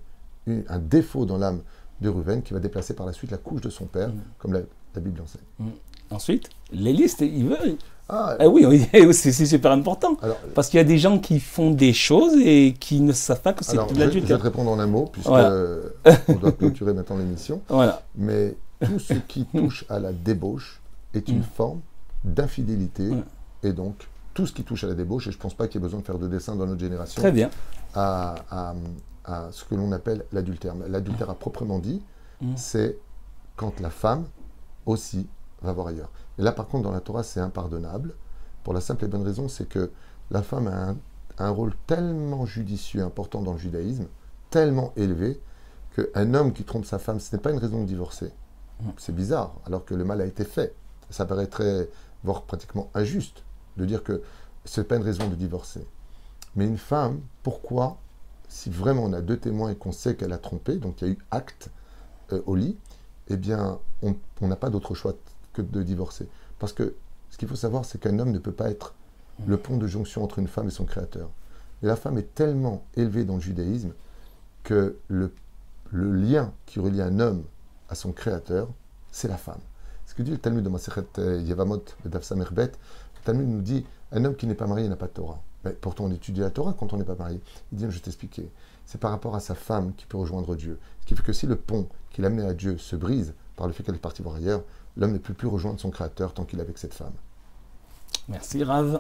une- un défaut dans l'âme de Reuven qui va déplacer par la suite la couche de son père, comme la, la Bible enseigne. Ensuite, les listes, ils veulent. Ah, Ah oui, oui, c'est super important. alors, Parce qu'il y a des gens qui font des choses et qui ne savent pas que c'est de je, je vais te répondre en un mot, puisque Voilà. euh, on doit clôturer maintenant l'émission. Voilà. Mais tout ce qui touche à la débauche est une forme d'infidélité. Mm. Et donc, tout ce qui touche à la débauche, et je ne pense pas qu'il y ait besoin de faire de dessin dans notre génération, Très bien. à, à- à ce que l'on appelle l'adultère. L'adultère à proprement dit, Mm. c'est quand la femme aussi va voir ailleurs. Et là, par contre, dans la Torah, c'est impardonnable. Pour la simple et bonne raison, c'est que la femme a un, un rôle tellement judicieux, important dans le judaïsme, tellement élevé, qu'un homme qui trompe sa femme, ce n'est pas une raison de divorcer. C'est bizarre, alors que le mal a été fait. Ça paraîtrait, voire pratiquement injuste, de dire que ce n'est pas une raison de divorcer. Mais une femme, pourquoi, si vraiment on a deux témoins et qu'on sait qu'elle a trompé, donc il y a eu acte euh, au lit, eh bien, on n'a pas d'autre choix que de divorcer. Parce que ce qu'il faut savoir, c'est qu'un homme ne peut pas être le pont de jonction entre une femme et son créateur. Et la femme est tellement élevée dans le judaïsme que le, le lien qui relie un homme à son créateur, c'est la femme. Ce que dit le Talmud de Masechet euh, Yevamot, Samerbet, le Talmud nous dit un homme qui n'est pas marié n'a pas de Torah. Mais pourtant, on étudie la Torah quand on n'est pas marié. Il dit, je vais t'expliquer. C'est par rapport à sa femme qui peut rejoindre Dieu. Ce qui fait que si le pont qui l'amenait à Dieu se brise par le fait qu'elle est partie voir ailleurs, l'homme ne peut plus rejoindre son créateur tant qu'il est avec cette femme. Merci, Rav.